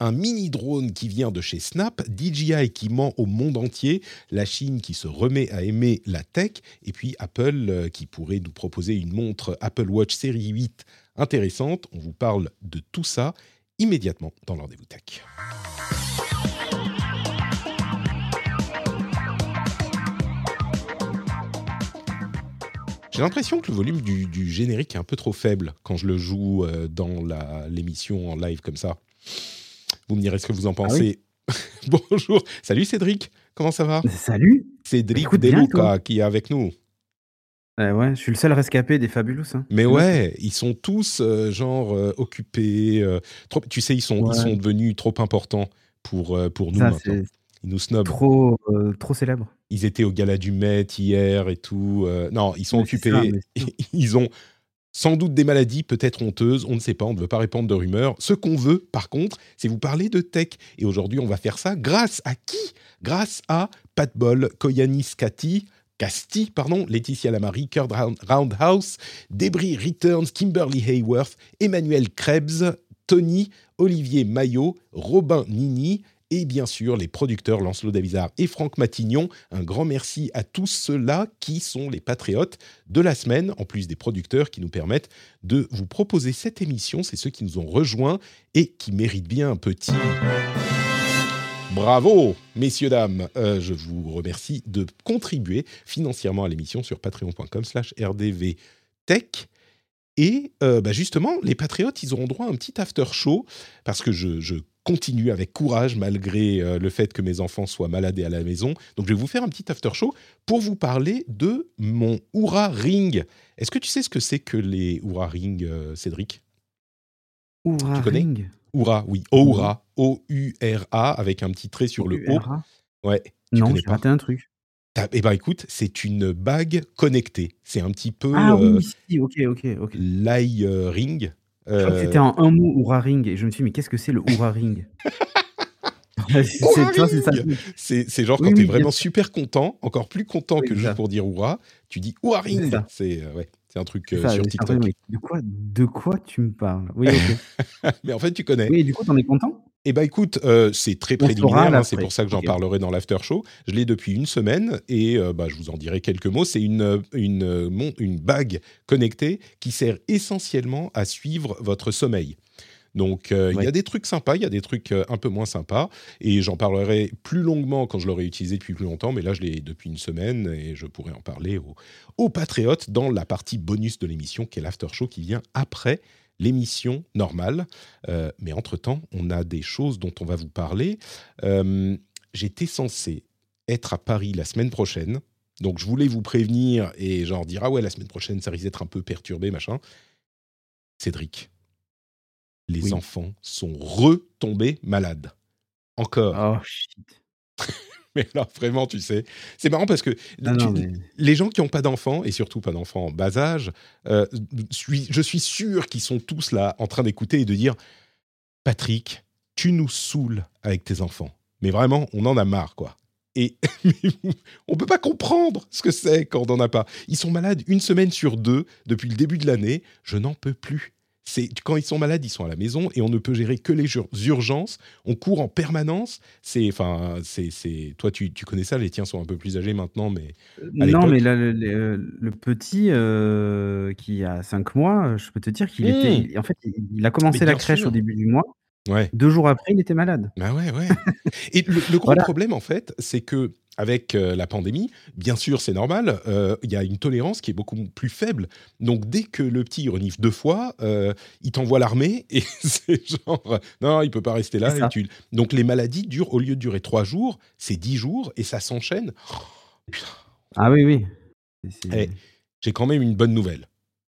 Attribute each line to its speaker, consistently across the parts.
Speaker 1: un mini drone qui vient de chez Snap, DJI qui ment au monde entier, la Chine qui se remet à aimer la tech, et puis Apple euh, qui pourrait nous proposer une montre Apple Watch série 8 intéressante. On vous parle de tout ça immédiatement dans le rendez-vous tech. J'ai l'impression que le volume du, générique est un peu trop faible quand je le joue euh, dans l'émission en live comme ça. Vous me direz ce que vous en pensez. Bonjour, salut Cédric, comment ça va?
Speaker 2: Salut
Speaker 1: Cédric Deluca qui est avec nous.
Speaker 2: Euh, Ouais, je suis le seul rescapé des Fabulous. Hein.
Speaker 1: Mais ouais, ils sont tous euh, genre euh, occupés. euh, trop, tu sais, ils sont,
Speaker 2: Ouais.
Speaker 1: ils sont devenus trop importants pour, pour nous
Speaker 2: Ça,
Speaker 1: maintenant.
Speaker 2: c'est
Speaker 1: Ils nous snobent.
Speaker 2: trop, trop célèbre.
Speaker 1: Ils étaient au gala du Met hier et tout. non, ils sont occupés.
Speaker 2: ça,
Speaker 1: ils ont sans doute des maladies, peut-être honteuses, on ne sait pas, on ne veut pas répandre de rumeurs. Ce qu'on veut, par contre, c'est vous parler de tech. Et aujourd'hui, on va faire ça grâce à qui? Grâce à Pat Bol, Koyanis Cathy, Casti, pardon, Laetitia Lamary, Kurt Round- Roundhouse, Debris Returns, Kimberly Hayworth, Emmanuel Krebs, Tony, Olivier Maillot, Robin Nini et bien sûr les producteurs Lancelot Davizard et Franck Matignon. Un grand merci à tous ceux-là qui sont les patriotes de la semaine, en plus des producteurs qui nous permettent de vous proposer cette émission. C'est ceux qui nous ont rejoints et qui méritent bien un petit... Bravo, messieurs, dames. Euh, je vous remercie de contribuer financièrement à l'émission sur patreon.com slash rdvtech. Et euh, bah, justement, les patriotes, ils auront droit à un petit after show parce que je, je continue avec courage malgré euh, le fait que mes enfants soient malades et à la maison. Donc, je vais vous faire un petit after show pour vous parler de mon Oura Ring. Est-ce que tu sais ce que c'est que les Oura Ring, euh, Cédric?
Speaker 2: Oura
Speaker 1: Tu connais?
Speaker 2: Ring.
Speaker 1: Oura, oui, Oura, O-U-R-A, avec un petit trait sur le O. Ouais. Tu
Speaker 2: Non, j'ai
Speaker 1: pas
Speaker 2: raté un truc.
Speaker 1: Eh ben écoute, c'est une bague connectée. C'est un petit peu
Speaker 2: Ah
Speaker 1: euh,
Speaker 2: oui, si, ok, ok, ok.
Speaker 1: l'eye euh, ring.
Speaker 2: Je crois que
Speaker 1: Euh,
Speaker 2: c'était en un mot Oura Ring et je me suis dit, mais qu'est-ce que c'est le Oura Ring? Ouais, c'est-
Speaker 1: genre
Speaker 2: Oui,
Speaker 1: quand
Speaker 2: oui,
Speaker 1: t'es vraiment super content, encore plus content
Speaker 2: Oui,
Speaker 1: que juste
Speaker 2: ça.
Speaker 1: pour dire Oura, tu dis Oura
Speaker 2: C'est
Speaker 1: Ring.
Speaker 2: ça.
Speaker 1: C'est euh, ouais, c'est un truc euh,
Speaker 2: ça,
Speaker 1: sur TikTok.
Speaker 2: De quoi, de quoi tu me parles? Oui.
Speaker 1: Mais en fait, tu connais.
Speaker 2: oui, et du coup, t'en es content?
Speaker 1: Eh ben écoute, euh, c'est très préliminaire, hein, c'est pour ça que j'en parlerai dans l'after show. Je l'ai depuis une semaine et euh, bah, je vous en dirai quelques mots. C'est une, euh, une, euh, une bague connectée qui sert essentiellement à suivre votre sommeil. Donc euh, il y a des trucs sympas, il y a des trucs euh, un peu moins sympas et j'en parlerai plus longuement quand je l'aurai utilisé depuis plus longtemps, mais là je l'ai depuis une semaine et je pourrai en parler aux, aux patriotes dans la partie bonus de l'émission qui est l'after show qui vient après l'émission normale. Euh, mais entre-temps, on a des choses dont on va vous parler. Euh, J'étais censé être à Paris la semaine prochaine. Donc, je voulais vous prévenir et genre dire Ah ouais, la semaine prochaine, ça risque d'être un peu perturbé, machin. Cédric, les
Speaker 2: Oui.
Speaker 1: enfants sont retombés malades. Encore.
Speaker 2: Oh shit.
Speaker 1: Mais là, vraiment, tu sais. C'est marrant parce que
Speaker 2: Ah
Speaker 1: tu-
Speaker 2: non, mais...
Speaker 1: les gens qui n'ont pas d'enfants, et surtout pas d'enfants en bas âge, euh, suis- je suis sûr qu'ils sont tous là en train d'écouter et de dire Patrick, tu nous saoules avec tes enfants. Mais vraiment, on en a marre, quoi. Et on peut pas comprendre ce que c'est quand on n'en a pas. Ils sont malades une semaine sur deux depuis le début de l'année. Je n'en peux plus. C'est quand ils sont malades, ils sont à la maison et on ne peut gérer que les ur- urgences. On court en permanence. C'est, enfin, c'est. Toi, tu, tu connais ça. Les tiens sont un peu plus âgés maintenant, mais
Speaker 2: Non, mais là, le, le- le petit euh, qui a 5 mois, je peux te dire qu'il
Speaker 1: Mmh.
Speaker 2: était. En fait, il a commencé la crèche
Speaker 1: sûr.
Speaker 2: au début du mois.
Speaker 1: ouais.
Speaker 2: Deux jours après, il était malade.
Speaker 1: Bah ouais, ouais. Et le, le gros
Speaker 2: Voilà.
Speaker 1: problème, en fait, c'est que avec euh, la pandémie, bien sûr, c'est normal, euh, il y a une tolérance qui est beaucoup plus faible. Donc, dès que le petit renifle deux fois, euh, il t'envoie l'armée et c'est genre, non, il peut pas rester là. Et tu- Donc, les maladies durent, au lieu de durer trois jours, c'est dix jours et ça s'enchaîne.
Speaker 2: Ah oui, oui.
Speaker 1: Eh, J'ai quand même une bonne nouvelle.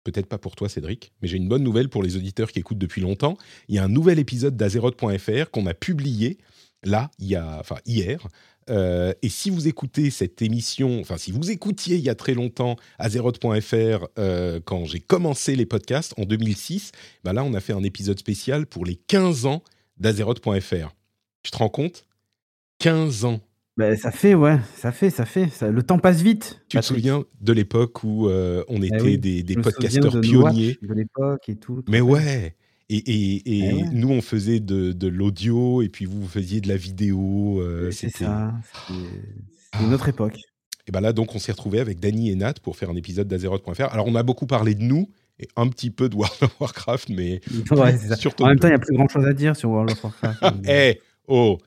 Speaker 1: peut-être pas pour toi Cédric, mais j'ai une bonne nouvelle pour les auditeurs qui écoutent depuis longtemps. Il y a un nouvel épisode d'Azeroth.fr qu'on a publié là, il y a, enfin hier. Euh, et si vous écoutez cette émission, enfin si vous écoutiez il y a très longtemps Azeroth.fr euh, quand j'ai commencé les podcasts en 2006, ben là on a fait un épisode spécial pour les 15 ans d'Azeroth.fr. Tu te rends compte? 15 ans
Speaker 2: bah, ça fait, ouais, ça fait, ça fait. Ça, le temps passe vite.
Speaker 1: Tu te souviens de l'époque où euh, on eh était des, des podcasteurs pionniers?
Speaker 2: De l'époque et tout.
Speaker 1: Mais ouais Et, et, et eh nous, on faisait de, de l'audio et puis vous, vous faisiez de la vidéo.
Speaker 2: Euh, c'est ça. C'est une autre ah. époque.
Speaker 1: Et ben là, donc, on s'est retrouvé avec Dany et Nat pour faire un épisode d'Azeroth.fr. Alors, on a beaucoup parlé de nous et un petit peu de World of Warcraft, mais
Speaker 2: ouais, surtout. En même temps, il n'y a plus grand chose à dire sur World of Warcraft.
Speaker 1: Eh, oh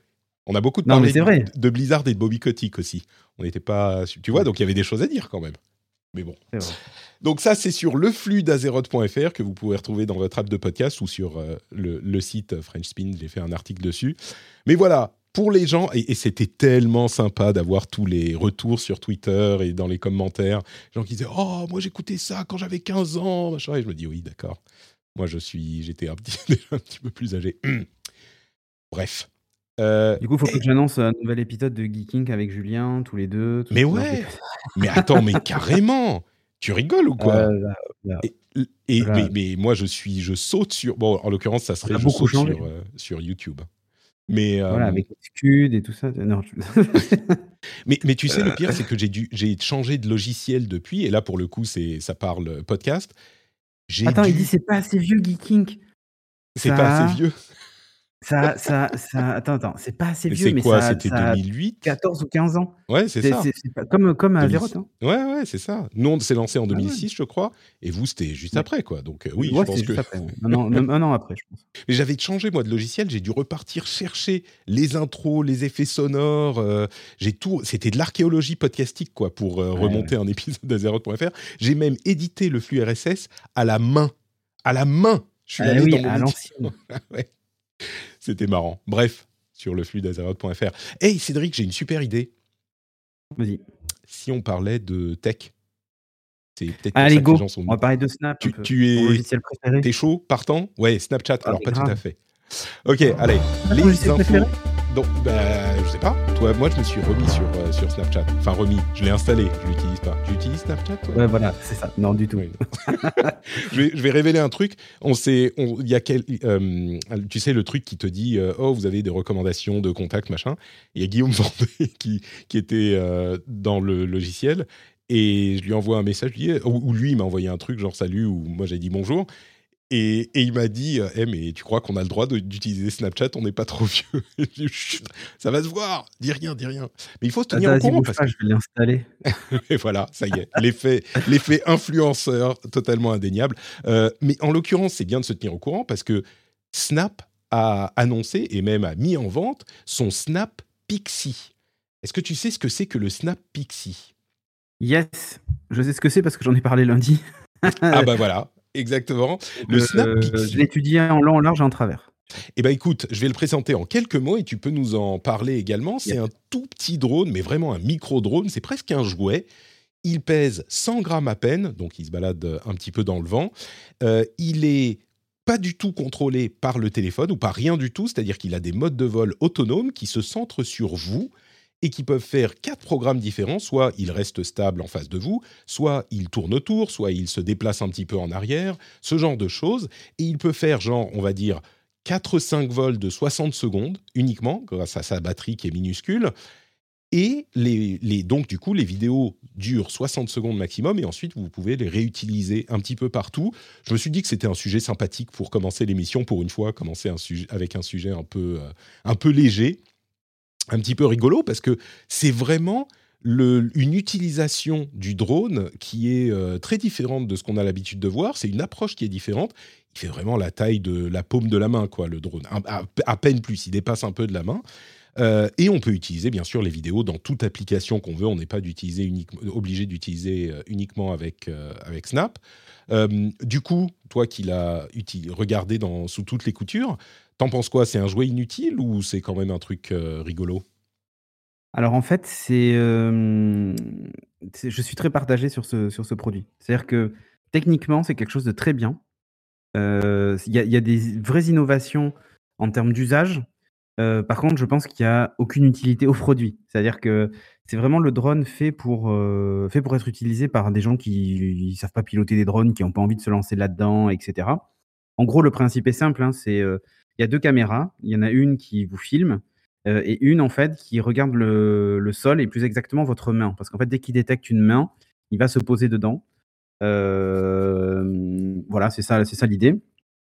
Speaker 1: on a beaucoup de parlé de, Blizzard et de Bobby Kotick aussi. On n'était pas, tu vois, donc il y avait des choses à dire quand même. Mais bon. Donc ça, c'est sur le flux d'Azeroth.fr que vous pouvez retrouver dans votre app de podcast ou sur euh, le, site French Spin. J'ai fait un article dessus. Mais voilà, pour les gens, et, c'était tellement sympa d'avoir tous les retours sur Twitter et dans les commentaires, les gens qui disaient Oh, moi j'écoutais ça quand j'avais 15 ans, machin. Et je me dis Oui, d'accord. Moi, je suis, j'étais un petit, un petit peu plus âgé. Bref.
Speaker 2: Euh, du coup, il faut que j'annonce un nouvel épisode de Geeking avec Julien, tous les deux.
Speaker 1: mais ouais Mais attends, mais carrément Tu rigoles ou quoi euh, Et, mais, moi, je suis, je saute sur. Bon, en l'occurrence, ça serait je saute sur, euh, sur, YouTube. Mais
Speaker 2: voilà, avec Scud et tout ça. Non,
Speaker 1: mais, mais tu sais, le pire, c'est que j'ai dû, j'ai changé de logiciel depuis, et là, pour le coup, c'est, ça parle podcast.
Speaker 2: Attends, il dit c'est pas assez vieux Geeking.
Speaker 1: C'est pas assez vieux.
Speaker 2: Ça, ça, ça, attends, attends, c'est pas assez vieux,
Speaker 1: mais
Speaker 2: quoi,
Speaker 1: C'était 2008
Speaker 2: 14 ou 15 ans.
Speaker 1: Ouais, c'est ça.
Speaker 2: Comme, comme à Zéro. Hein.
Speaker 1: Ouais, ouais, c'est ça. Nous, on s'est lancé en 2006, ah je crois, et vous, c'était juste après, quoi. Donc, euh, oui, je pense que.
Speaker 2: Après, un, an, un, an, après, je pense.
Speaker 1: Mais j'avais changé, moi, de logiciel. J'ai dû repartir chercher les intros, les effets sonores. Euh, j'ai tout. C'était de l'archéologie podcastique, quoi, pour euh, remonter un épisode d'Azeroth.fr. J'ai même édité le flux RSS à la main. À la main.
Speaker 2: Je suis ah allé dans mon à l'ancienne. ouais.
Speaker 1: C'était marrant. Bref, sur le flux d'Azeroth.fr. Hey Cédric, j'ai une super idée.
Speaker 2: Vas-y.
Speaker 1: Si on parlait de tech,
Speaker 2: c'est peut-être Allez, go. On va parler de Snap.
Speaker 1: Tu, tu es, chaud, partant? Ouais, Snapchat. Alors pas tout à fait. Ok, allez. Les infos. Donc, bah, je sais pas. Toi, moi, je me suis remis sur, euh, sur Snapchat. Enfin, remis. Je l'ai installé. Je l'utilise pas. Tu utilises Snapchat toi?
Speaker 2: Ouais, voilà, c'est ça. Non, du tout.
Speaker 1: je, vais, je, vais, révéler un truc. On sait, il y a quel, euh, tu sais, le truc qui te dit, euh, oh, vous avez des recommandations de contacts, machin. Il y a Guillaume Vendée qui, qui était dans le logiciel et je lui envoie un message, lui, ou, lui, il m'a envoyé un truc genre salut, ou moi j'ai dit bonjour. Et, il m'a dit Eh, mais tu crois qu'on a le droit d'utiliser Snapchat? On n'est pas trop vieux. ça va se voir. Dis rien, dis rien. Mais il faut se tenir au courant.
Speaker 2: Parce que... Je vais l'installer.
Speaker 1: et voilà, ça y est. L'effet influenceur totalement indéniable. Euh, mais en l'occurrence, c'est bien de se tenir au courant parce que Snap a annoncé et même a mis en vente son Snap Pixie. Est-ce que tu sais ce que c'est que le Snap Pixie?
Speaker 2: Yes, je sais ce que c'est parce que j'en ai parlé lundi.
Speaker 1: ah bah voilà, Exactement. Le euh, Snap Pixie.
Speaker 2: Je l'ai en long, en large et en travers.
Speaker 1: Eh bien, écoute, je vais le présenter en quelques mots et tu peux nous en parler également. C'est un tout petit drone, mais vraiment un micro-drone. C'est presque un jouet. Il pèse 100 grammes à peine, donc il se balade un petit peu dans le vent. Euh, il est pas du tout contrôlé par le téléphone ou par rien du tout, c'est-à-dire qu'il a des modes de vol autonomes qui se centrent sur vous et qui peuvent faire quatre programmes différents. Soit il reste stable en face de vous, soit il tourne autour, soit il se déplace un petit peu en arrière, ce genre de choses. Et il peut faire, genre, on va dire, 4-5 vols de 60 secondes uniquement, grâce à sa batterie qui est minuscule. Et les, donc, du coup, les vidéos durent 60 secondes maximum et ensuite, vous pouvez les réutiliser un petit peu partout. Je me suis dit que c'était un sujet sympathique pour commencer l'émission, pour une fois, commencer un sujet, avec un sujet un peu, euh, un peu léger un petit peu rigolo parce que c'est vraiment une utilisation du drone qui est euh, très différente de ce qu'on a l'habitude de voir. C'est une approche qui est différente. Il fait vraiment la taille de la paume de la main, quoi, le drone. À, peine plus, il dépasse un peu de la main. Euh, et on peut utiliser bien sûr les vidéos dans toute application qu'on veut. On n'est pas obligé d'utiliser euh, uniquement avec, Snap. du coup, toi qui l'as regardé dans, sous toutes les coutures, T'en penses quoi? C'est un jouet inutile ou c'est quand même un truc euh, rigolo?
Speaker 2: Alors en fait, c'est, je suis très partagé sur ce, sur ce produit. C'est-à-dire que techniquement, c'est quelque chose de très bien. Il y, a des vraies innovations en termes d'usage. par contre, je pense qu'il n'y a aucune utilité au produit. C'est-à-dire que c'est vraiment le drone fait pour, fait pour être utilisé par des gens qui ne savent pas piloter des drones, qui n'ont pas envie de se lancer là-dedans, etc. En gros, le principe est simple. Hein, c'est il y a deux caméras. Il y en a une qui vous filme et une en fait qui regarde le, le, sol et plus exactement votre main. Parce qu'en fait, dès qu'il détecte une main, il va se poser dedans. voilà, c'est ça, c'est ça l'idée.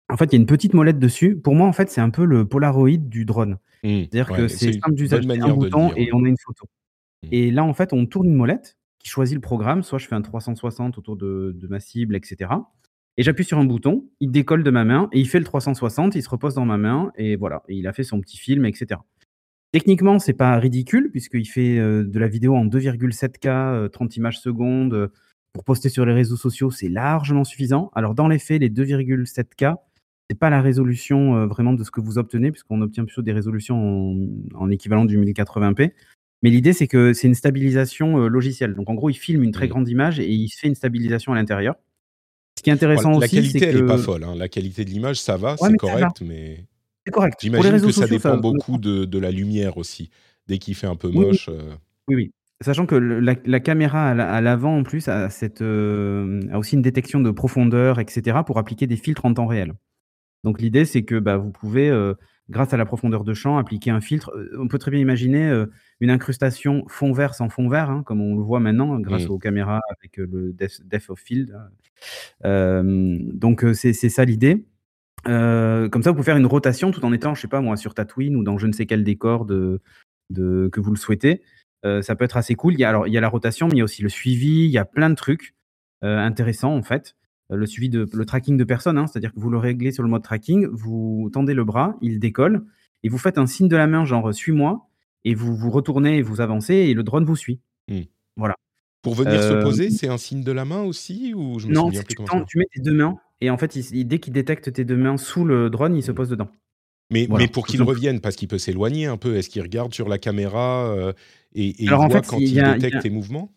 Speaker 2: En fait, il y a une petite molette dessus. Pour moi, en fait, c'est un peu le Polaroid du drone. Mmh, C'est-à-dire que c'est simple d'usage, un bouton et on a une photo. Mmh. Et là, en fait, on tourne une molette qui choisit le programme. Soit je fais un 360 autour de, de ma cible, etc. Et j'appuie sur un bouton, il décolle de ma main et il fait le 360, il se repose dans ma main et voilà, et il a fait son petit film, etc. Techniquement, c'est pas ridicule puisqu'il fait euh, de la vidéo en 2,7K, 30 euh, images secondes. Euh, pour poster sur les réseaux sociaux, c'est largement suffisant. Alors dans les faits, les 2,7K, c'est pas la résolution vraiment de ce que vous obtenez puisqu'on obtient plutôt des résolutions en, équivalent du 1080p. Mais l'idée, c'est que c'est une stabilisation logicielle. Donc en gros, il filme une très grande image et il fait une stabilisation à l'intérieur. Ce qui est intéressant
Speaker 1: la
Speaker 2: aussi,
Speaker 1: qualité,
Speaker 2: elle
Speaker 1: n'est pas folle. Hein. La qualité de l'image, ça va, c'est correct, mais
Speaker 2: c'est correct.
Speaker 1: J'imagine que ça dépend beaucoup de, de, la lumière aussi. Dès qu'il fait un peu moche.
Speaker 2: Oui, oui. oui. Sachant que la, la caméra à l'avant, en plus, a, cette, euh, a aussi une détection de profondeur, etc., pour appliquer des filtres en temps réel. Donc l'idée, c'est que bah, vous pouvez, euh, grâce à la profondeur de champ, appliquer un filtre. Euh, on peut très bien imaginer une incrustation fond vert sans fond vert, hein, comme on le voit maintenant grâce mmh. aux caméras avec le depth, of field. donc c'est ça l'idée. comme ça, vous pouvez faire une rotation tout en étant, je sais pas moi, sur Tatooine ou dans je ne sais quel décor de, de que vous le souhaitez. ça peut être assez cool. Il y a, alors, il y a la rotation, mais il y a aussi le suivi. Il y a plein de trucs intéressants en fait. Le suivi de le tracking de personne, hein, c'est-à-dire que vous le réglez sur le mode tracking, vous tendez le bras, il décolle et vous faites un signe de la main genre suis-moi et vous vous retournez et vous avancez et le drone vous suit. Mmh. Voilà.
Speaker 1: Pour venir se poser, c'est un signe de la main aussi ou je me
Speaker 2: Non, tu, tu mets tes deux mains et en fait, dès qu'il détecte tes deux mains sous le drone, il se mmh. pose dedans.
Speaker 1: Mais, mais pour qu'il revienne, parce qu'il peut s'éloigner un peu, est-ce qu'il regarde sur la caméra et, il voit quand il, détecte tes mouvements?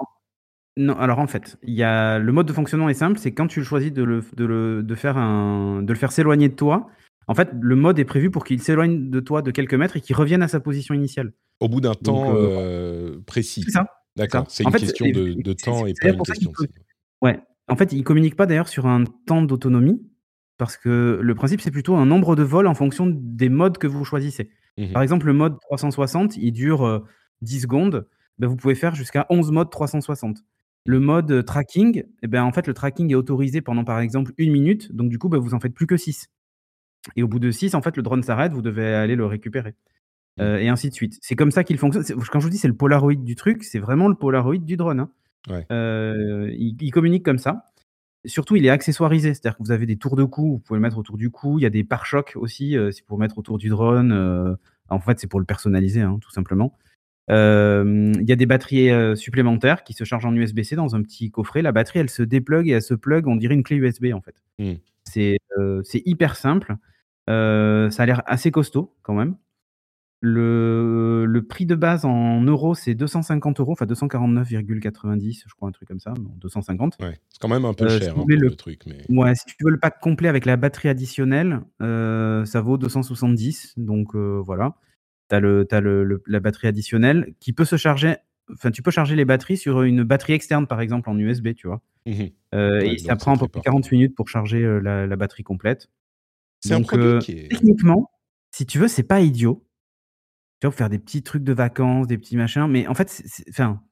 Speaker 2: Non, alors en fait, il y a le mode de fonctionnement est simple, c'est quand tu choisis de le, de le, de faire un, de le faire s'éloigner de toi. En fait, le mode est prévu pour qu'il s'éloigne de toi de quelques mètres et qu'il revienne à sa position initiale.
Speaker 1: Au bout d'un temps euh, précis.
Speaker 2: C'est ça.
Speaker 1: D'accord. C'est une question de, temps et pas une question.
Speaker 2: Ouais. En fait, il communique pas d'ailleurs sur un temps d'autonomie parce que le principe c'est plutôt un nombre de vols en fonction des modes que vous choisissez. Mmh Par exemple, le mode 360, il dure 10 secondes. Ben, vous pouvez faire jusqu'à 11 modes 360. Le mode tracking, eh ben, en fait, le tracking est autorisé pendant par exemple une minute, donc du coup, ben, vous en faites plus que 6. Et au bout de 6, en fait, le drone s'arrête, vous devez aller le récupérer. Mmh. Euh, et ainsi de suite. C'est comme ça qu'il fonctionne. Quand je vous dis c'est le Polaroid du truc, c'est vraiment le Polaroid du drone. Hein. Euh, il, communique comme ça. Surtout, il est accessoirisé, c'est-à-dire que vous avez des tours de cou, vous pouvez le mettre autour du cou. Il y a des pare-chocs aussi, euh, c'est pour mettre autour du drone. en fait, c'est pour le personnaliser, hein, tout simplement. il y a des batteries supplémentaires qui se chargent en USB-C dans un petit coffret. La batterie, elle se déplugue et elle se plug, on dirait une clé USB en fait. Mmh. C'est hyper simple. Ça a l'air assez costaud quand même. Le, le, prix de base en euros, c'est 250 euros, enfin 249,90, je crois, un truc comme ça, 250.
Speaker 1: Ouais, c'est quand même un peu euh, cher hein, le, truc. Mais...
Speaker 2: Ouais, si tu veux le pack complet avec la batterie additionnelle, euh, ça vaut 270. Donc euh, voilà, tu as, le, as le, la batterie additionnelle qui peut se charger. Enfin, tu peux charger les batteries sur une batterie externe, par exemple, en USB, tu vois. Mmh et ça prend à peu près 40 minutes pour charger la, la batterie complète.
Speaker 1: C'est un produit qui est...
Speaker 2: Techniquement, si tu veux, c'est pas idiot tu vois, faire des petits trucs de vacances, des petits machins. Mais en fait, enfin,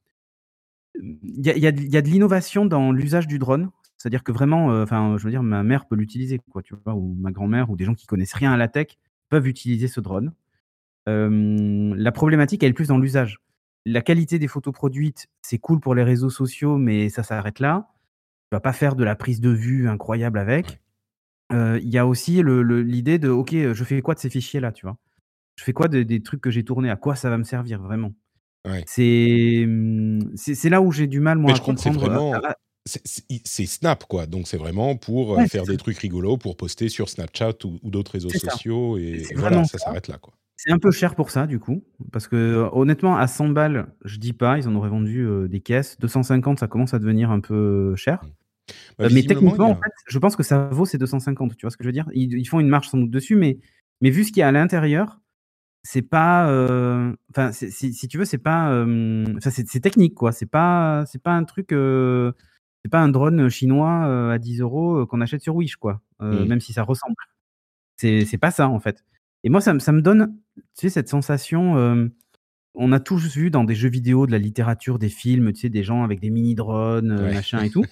Speaker 2: il y a, y, a, y a, de l'innovation dans l'usage du drone. C'est-à-dire que vraiment, euh, enfin, je veux dire, ma mère peut l'utiliser, quoi, tu vois, ou ma grand-mère, ou des gens qui connaissent rien à la tech peuvent utiliser ce drone. la problématique, elle est plus dans l'usage. La qualité des photos produites, c'est cool pour les réseaux sociaux, mais ça s'arrête là. Tu vas pas faire de la prise de vue incroyable avec. Il y a aussi l'idée de, ok, je fais quoi de ces fichiers-là, tu vois? Je fais quoi des trucs que j'ai tournés? À quoi ça va me servir vraiment?
Speaker 1: Mmh,
Speaker 2: C'est là où j'ai du mal, moi, à comprendre.
Speaker 1: C'est vraiment. C'est Snap, quoi. Donc, c'est vraiment pour faire des trucs rigolos, pour poster sur Snapchat ou, d'autres réseaux sociaux. Et, voilà, ça, s'arrête là, quoi.
Speaker 2: C'est un peu cher pour ça, du coup. Parce que, honnêtement, à 100 balles, je dis pas, ils en auraient vendu des caisses. 250, ça commence à devenir un peu cher. Bah, mais techniquement, en fait, je pense que ça vaut ces 250, tu vois ce que je veux dire? Ils, font une marche sans doute dessus, mais, mais vu ce qu'il y a à l'intérieur, c'est pas. Enfin, si tu veux, c'est pas. c'est technique, quoi. C'est pas, c'est pas un truc. c'est pas un drone chinois à 10 euros qu'on achète sur Wish, quoi. Mmh. Même si ça ressemble. C'est pas ça, en fait. Et moi, ça, ça me donne, tu sais, cette sensation on a tous vu dans des jeux vidéo, de la littérature, des films, tu sais, des gens avec des mini-drones, euh, machin et tout.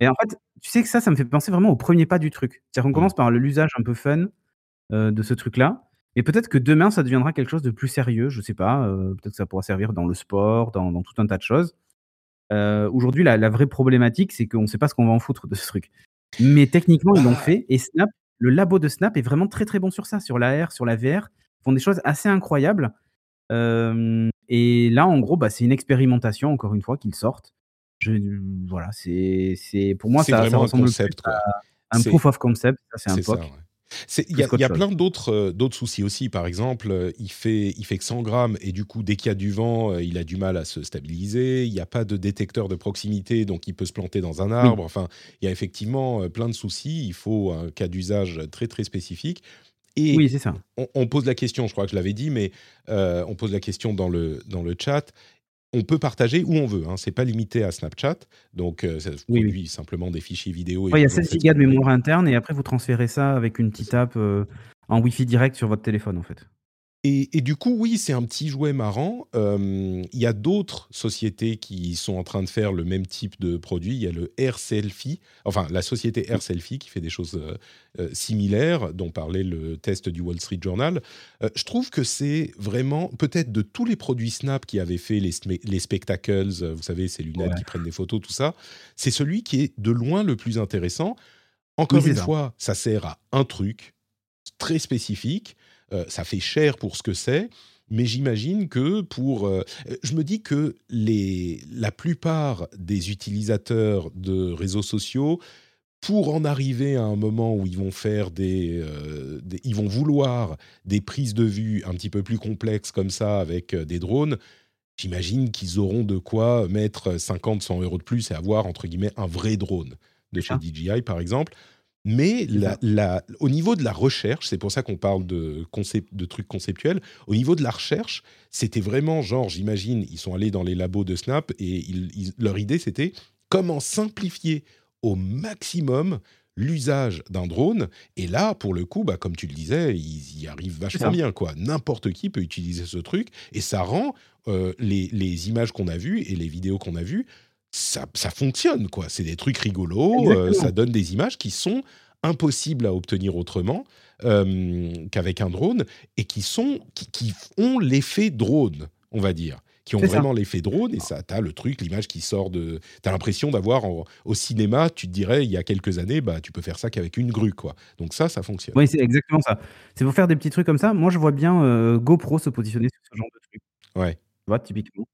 Speaker 2: Et en fait, tu sais que ça, ça me fait penser vraiment au premier pas du truc. C'est-à-dire qu'on commence par l'usage un peu fun euh, de ce truc-là. Et peut-être que demain, ça deviendra quelque chose de plus sérieux. Je sais pas. Euh, peut-être que ça pourra servir dans le sport, dans, tout un tas de choses. Aujourd'hui, la, vraie problématique, c'est qu'on ne sait pas ce qu'on va en foutre de ce truc. Mais techniquement, ils l'ont fait. Et Snap, le labo de Snap est vraiment très très bon sur ça, sur l'AR, sur la VR. Ils font des choses assez incroyables et là, en gros, bah, c'est une expérimentation, encore une fois, qu'ils sortent. Je, voilà, c'est, pour moi, ça, ça ressemble un concept, à un proof of concept. C'est un POC.
Speaker 1: Il y a, y a plein d'autres euh, soucis aussi. Par exemple, euh, il fait il fait que 100 grammes et du coup, dès qu'il y a du vent, euh, il a du mal à se stabiliser. Il n'y a pas de détecteur de proximité, donc il peut se planter dans un arbre. Enfin, il y a effectivement plein de soucis. Il faut un cas d'usage très très spécifique
Speaker 2: oui, c'est ça.
Speaker 1: On, pose la question, je crois que je l'avais dit, mais euh, on pose la question dans le, dans le chat. On peut partager où on veut, hein, c'est pas limité à Snapchat, donc euh, ça produit simplement des fichiers vidéo.
Speaker 2: il y a 16 Go de mémoire interne et après vous transférez ça avec une petite app euh, en Wi-Fi direct sur votre téléphone en fait.
Speaker 1: Et, du coup, oui, c'est un petit jouet marrant. Il y a d'autres sociétés qui sont en train de faire le même type de produit. Il y a le Air Selfie, enfin la société Air Selfie qui fait des choses euh, euh, similaires, dont parlait le test du Wall Street Journal. Euh, je trouve que c'est vraiment, peut-être de tous les produits Snap qui avaient fait les, les spectacles, vous savez, ces lunettes qui prennent des photos, tout ça, c'est celui qui est de loin le plus intéressant. Encore une fois, ça sert à un truc très spécifique euh, ça fait cher pour ce que c'est, mais j'imagine que pour... Euh, je me dis que les, la plupart des utilisateurs de réseaux sociaux, pour en arriver à un moment où ils vont faire des, euh, ils vont vouloir des prises de vue un petit peu plus complexes comme ça avec des drones, j'imagine qu'ils auront de quoi mettre 50, 100 euros de plus et avoir entre guillemets un vrai drone de chez DJI par exemple. Mais au niveau de la recherche, c'est pour ça qu'on parle de, de trucs conceptuels, au niveau de la recherche, c'était vraiment genre, j'imagine, ils sont allés dans les labos de Snap et leur idée c'était comment simplifier au maximum l'usage d'un drone. Et là, pour le coup, bah, comme tu le disais, ils y arrivent vachement bien. quoi. N'importe qui peut utiliser ce truc et ça rend euh, les, les, images qu'on a vues et les vidéos qu'on a vues ça, fonctionne, quoi. C'est des trucs rigolos, euh, ça donne des images qui sont impossibles à obtenir autrement euh, qu'avec un drone et qui, sont, qui, ont l'effet drone, on va dire qui ont vraiment l'effet drone et ça, as le truc, l'image qui sort de. Tu as l'impression d'avoir au cinéma, tu te dirais il y a quelques années, bah tu peux faire ça qu'avec une grue quoi. Donc ça, ça fonctionne.
Speaker 2: Oui, c'est exactement ça. C'est pour faire des petits trucs comme ça. Moi, je vois bien euh, GoPro se positionner sur ce genre de truc.
Speaker 1: Ouais. Tu
Speaker 2: vois, typiquement.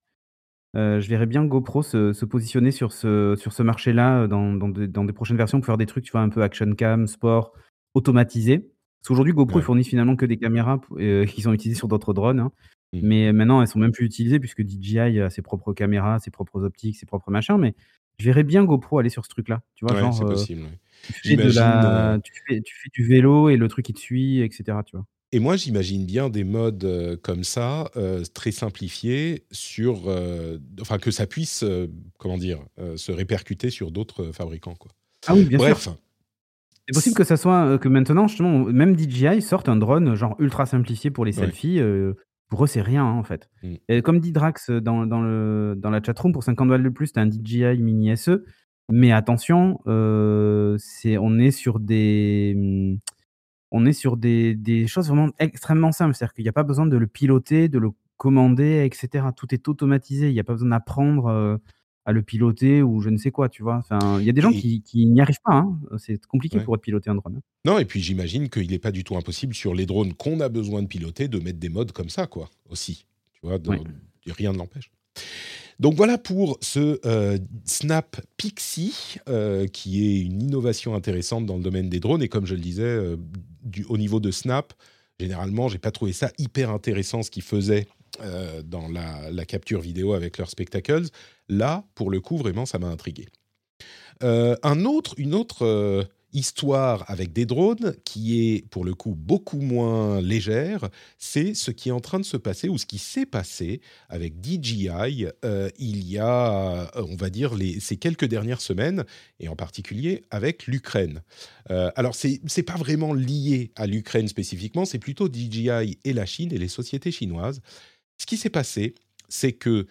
Speaker 2: Euh, je verrais bien GoPro se positionner sur ce sur ce marché-là, euh, dans dans des prochaines versions pour faire des trucs, tu vois, un peu action cam, sport, automatisé. Parce qu'aujourd'hui, GoPro, ils fournissent finalement que des caméras euh, qui sont utilisées sur d'autres drones, hein. mmh. Mais maintenant, elles sont même plus utilisées puisque DJI a ses propres caméras, ses propres optiques, ses propres machins. Mais je verrais bien GoPro aller sur ce truc-là, tu vois?
Speaker 1: c'est possible,
Speaker 2: tu fais tu fais du vélo et le truc, il te suit etc. tu vois?
Speaker 1: Et moi, j'imagine bien des modes euh, comme ça, euh, très simplifiés, sur, euh, enfin que ça puisse, comment dire, se répercuter sur d'autres fabricants, quoi.
Speaker 2: Ah oui, bien Bref. C'est possible que ça soit que maintenant, justement, même DJI sorte un drone genre ultra simplifié pour les selfies. pour eux, c'est rien hein, en fait. Mm. Et comme dit Drax dans, dans, le, dans la chatroom, pour 50 dollars de plus, tu as un DJI Mini SE. Mais attention, c'est on est sur des hmm, on est sur des, choses vraiment extrêmement simples. C'est-à-dire qu'il n'y a pas besoin de le piloter, de le commander, etc. Tout est automatisé. Il n'y a pas besoin d'apprendre euh, à le piloter ou je ne sais quoi, tu vois. Enfin, il y a des gens qui, n'y arrivent pas. Hein. C'est compliqué pour piloter un drone. Hein.
Speaker 1: Non, et puis j'imagine qu'il n'est pas du tout impossible sur les drones qu'on a besoin de piloter de mettre des modes comme ça, quoi, aussi. Tu vois, rien ne l'empêche. Donc voilà pour ce euh, Snap Pixie, euh, qui est une innovation intéressante dans le domaine des drones. Et comme je le disais, euh, du, au niveau de Snap, généralement, j'ai pas trouvé ça hyper intéressant ce qu'ils faisaient dans la, capture vidéo avec leurs spectacles. Là, pour le coup, vraiment, ça m'a intrigué. un une autre histoire avec des drones qui est pour le coup beaucoup moins légère, c'est ce qui est en train de se passer ou ce qui s'est passé avec DJI euh, il y a, euh, on va dire, ces quelques dernières semaines et en particulier avec l'Ukraine. Euh, alors c'est c'est pas vraiment lié à l'Ukraine spécifiquement, c'est plutôt DJI et la Chine et les sociétés chinoises. Ce qui s'est passé, c'est que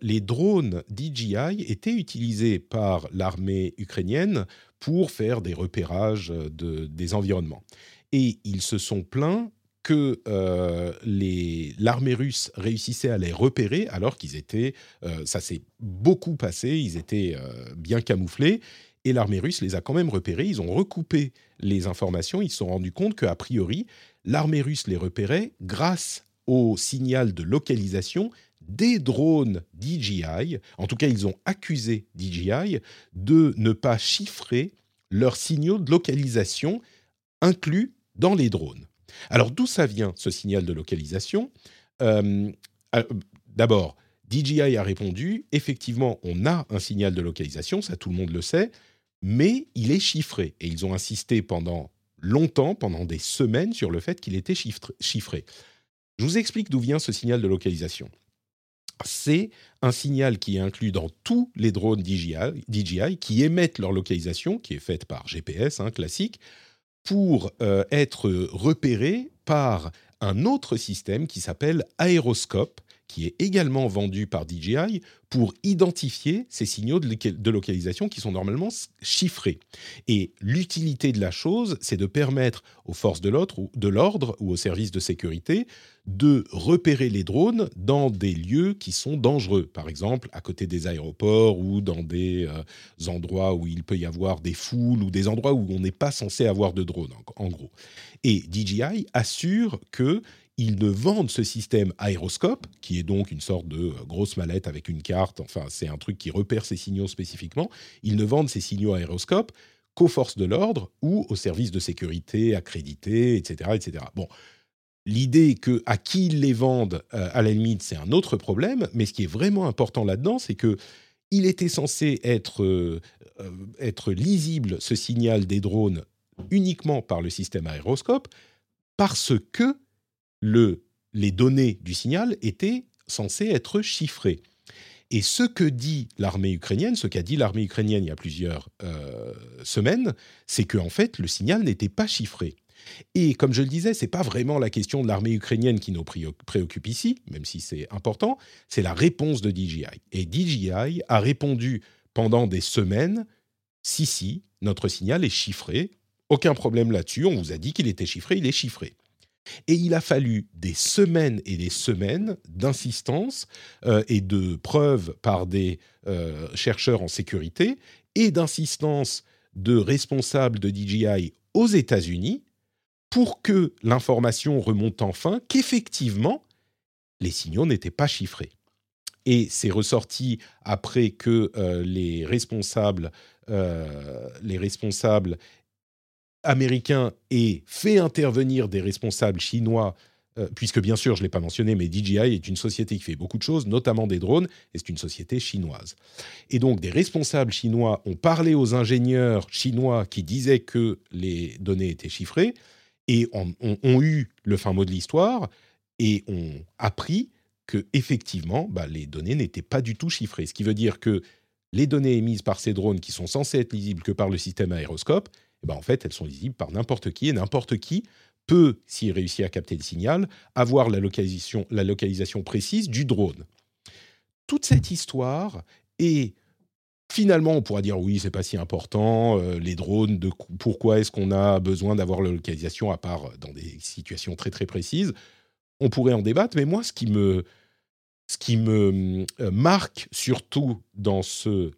Speaker 1: les drones DJI étaient utilisés par l'armée ukrainienne pour faire des repérages de, des environnements. Et ils se sont plaints que euh, l'armée russe réussissait à les repérer alors qu'ils étaient, euh, ça s'est beaucoup passé, ils étaient euh, bien camouflés, et l'armée russe les a quand même repérés, ils ont recoupé les informations, ils se sont rendus compte qu'a priori, l'armée russe les repérait grâce au signal de localisation des drones DJI. En tout cas, ils ont accusé DJI de ne pas chiffrer leurs signaux de localisation inclus dans les drones. Alors d'où ça vient ce signal de localisation? Euh, euh, D'abord, DJI a répondu, effectivement, on a un signal de localisation, ça tout le monde le sait, mais il est chiffré. Et ils ont insisté pendant longtemps, pendant des semaines, sur le fait qu'il était chiffré. Je vous explique d'où vient ce signal de localisation c'est un signal qui est inclus dans tous les drones DJI, qui émettent leur localisation, qui est faite par GPS hein, classique, pour euh, être repérés par un autre système qui s'appelle Aeroscope, qui est également vendu par DJI pour identifier ces signaux de localisation qui sont normalement chiffrés. Et l'utilité de la chose, c'est de permettre aux forces de l'ordre ou aux services de sécurité de repérer les drones dans des lieux qui sont dangereux, par exemple à côté des aéroports ou dans des euh, endroits où il peut y avoir des foules ou des endroits où on n'est pas censé avoir de drones, en gros. Et DJI assure que ils ne vendent ce système aéroscope, qui est donc une sorte de euh, grosse mallette avec une carte, enfin c'est un truc qui repère ces signaux spécifiquement, ils ne vendent ces signaux aéroscope qu'aux forces de l'ordre ou aux services de sécurité accrédités, etc. etc. Bon, l'idée que à qui ils les vendent, euh, à la limite, c'est un autre problème, mais ce qui est vraiment important là-dedans, c'est que il était censé être, euh, être lisible, ce signal des drones, uniquement par le système aéroscope, parce que le, les données du signal étaient censées être chiffrées. Et ce que dit l'armée ukrainienne, ce qu'a dit l'armée ukrainienne il y a plusieurs euh, semaines, c'est qu'en en fait, le signal n'était pas chiffré. Et comme je le disais, c'est pas vraiment la question de l'armée ukrainienne qui nous préoccupe ici, même si c'est important, c'est la réponse de DJI. Et DJI a répondu pendant des semaines, si, si, notre signal est chiffré, aucun problème là-dessus, on vous a dit qu'il était chiffré, il est chiffré. Et il a fallu des semaines et des semaines d'insistance euh, et de preuves par des euh, chercheurs en sécurité et d'insistance de responsables de DJI aux États-Unis pour que l'information remonte enfin qu'effectivement, les signaux n'étaient pas chiffrés. Et c'est ressorti après que euh, les responsables, les responsables américain ait fait intervenir des responsables chinois, euh, puisque bien sûr, je ne l'ai pas mentionné, mais DJI est une société qui fait beaucoup de choses, notamment des drones, et c'est une société chinoise. Et donc, des responsables chinois ont parlé aux ingénieurs chinois qui disaient que les données étaient chiffrées, et ont, eu le fin mot de l'histoire, et ont appris que effectivement, bah, les données n'étaient pas du tout chiffrées. Ce qui veut dire que les données émises par ces drones, qui sont censées être lisibles que par le système aéroscope, eh ben, en fait, elles sont lisibles par n'importe qui et n'importe qui peut, s'il réussit à capter le signal, avoir la localisation, précise du drone. Toute cette histoire est finalement, on pourra dire oui, c'est pas si important, euh, les drones, de, pourquoi est-ce qu'on a besoin d'avoir la localisation à part dans des situations très très précises On pourrait en débattre, mais moi, ce qui me, ce qui me euh, marque surtout dans ce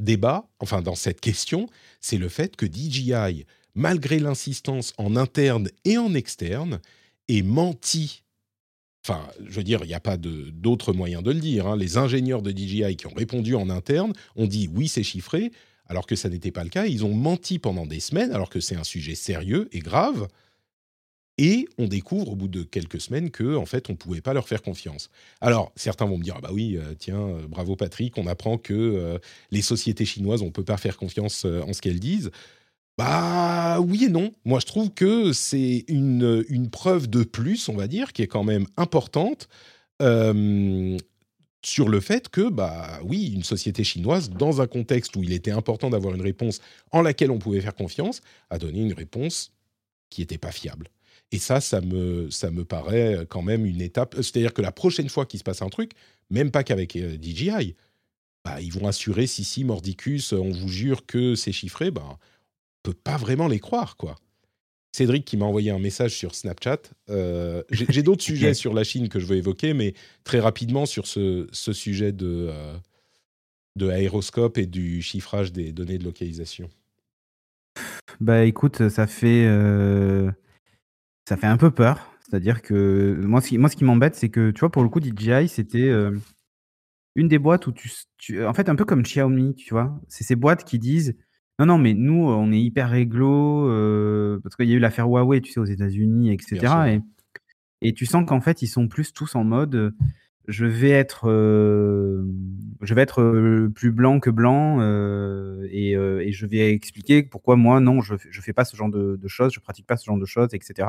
Speaker 1: débat, enfin dans cette question, c'est le fait que DJI, malgré l'insistance en interne et en externe, ait menti. Enfin, je veux dire, il n'y a pas d'autre moyen de le dire. Hein. Les ingénieurs de DJI qui ont répondu en interne ont dit oui, c'est chiffré, alors que ça n'était pas le cas. Ils ont menti pendant des semaines, alors que c'est un sujet sérieux et grave. Et on découvre au bout de quelques semaines que en fait on pouvait pas leur faire confiance. Alors certains vont me dire ah bah oui tiens bravo Patrick on apprend que les sociétés chinoises on peut pas faire confiance en ce qu'elles disent. Bah oui et non. Moi je trouve que c'est une, une preuve de plus on va dire qui est quand même importante sur le fait que, bah oui, une société chinoise, dans un contexte où il était important d'avoir une réponse en laquelle on pouvait faire confiance, a donné une réponse qui n'était pas fiable. Et ça, ça me, ça me paraît quand même une étape. C'est-à-dire que la prochaine fois qu'il se passe un truc, même pas qu'avec euh, DJI, bah, ils vont assurer, si, si, Mordicus, on vous jure que c'est chiffré, bah, on peut pas vraiment les croire, quoi. Cédric qui m'a envoyé un message sur Snapchat. Euh, j'ai d'autres sujets sur la Chine que je veux évoquer, mais très rapidement sur ce, sujet de, euh, de aéroscope et du chiffrage des données de localisation.
Speaker 2: Bah écoute, ça fait, euh, ça fait un peu peur. C'est-à-dire que moi, ce qui, moi, ce qui m'embête, c'est que, tu vois, pour le coup, DJI, c'était une des boîtes où tu, tu, En fait, un peu comme Xiaomi, tu vois. C'est ces boîtes qui disent non, non, mais nous, on est hyper réglo, euh, parce qu'il y a eu l'affaire Huawei, tu sais, aux États-Unis, etc. Et, tu sens qu'en fait, ils sont plus tous en mode euh, je vais être, euh, je vais être plus blanc que blanc et, je vais expliquer pourquoi moi, non, je ne fais pas ce genre de, choses, je pratique pas ce genre de choses, etc.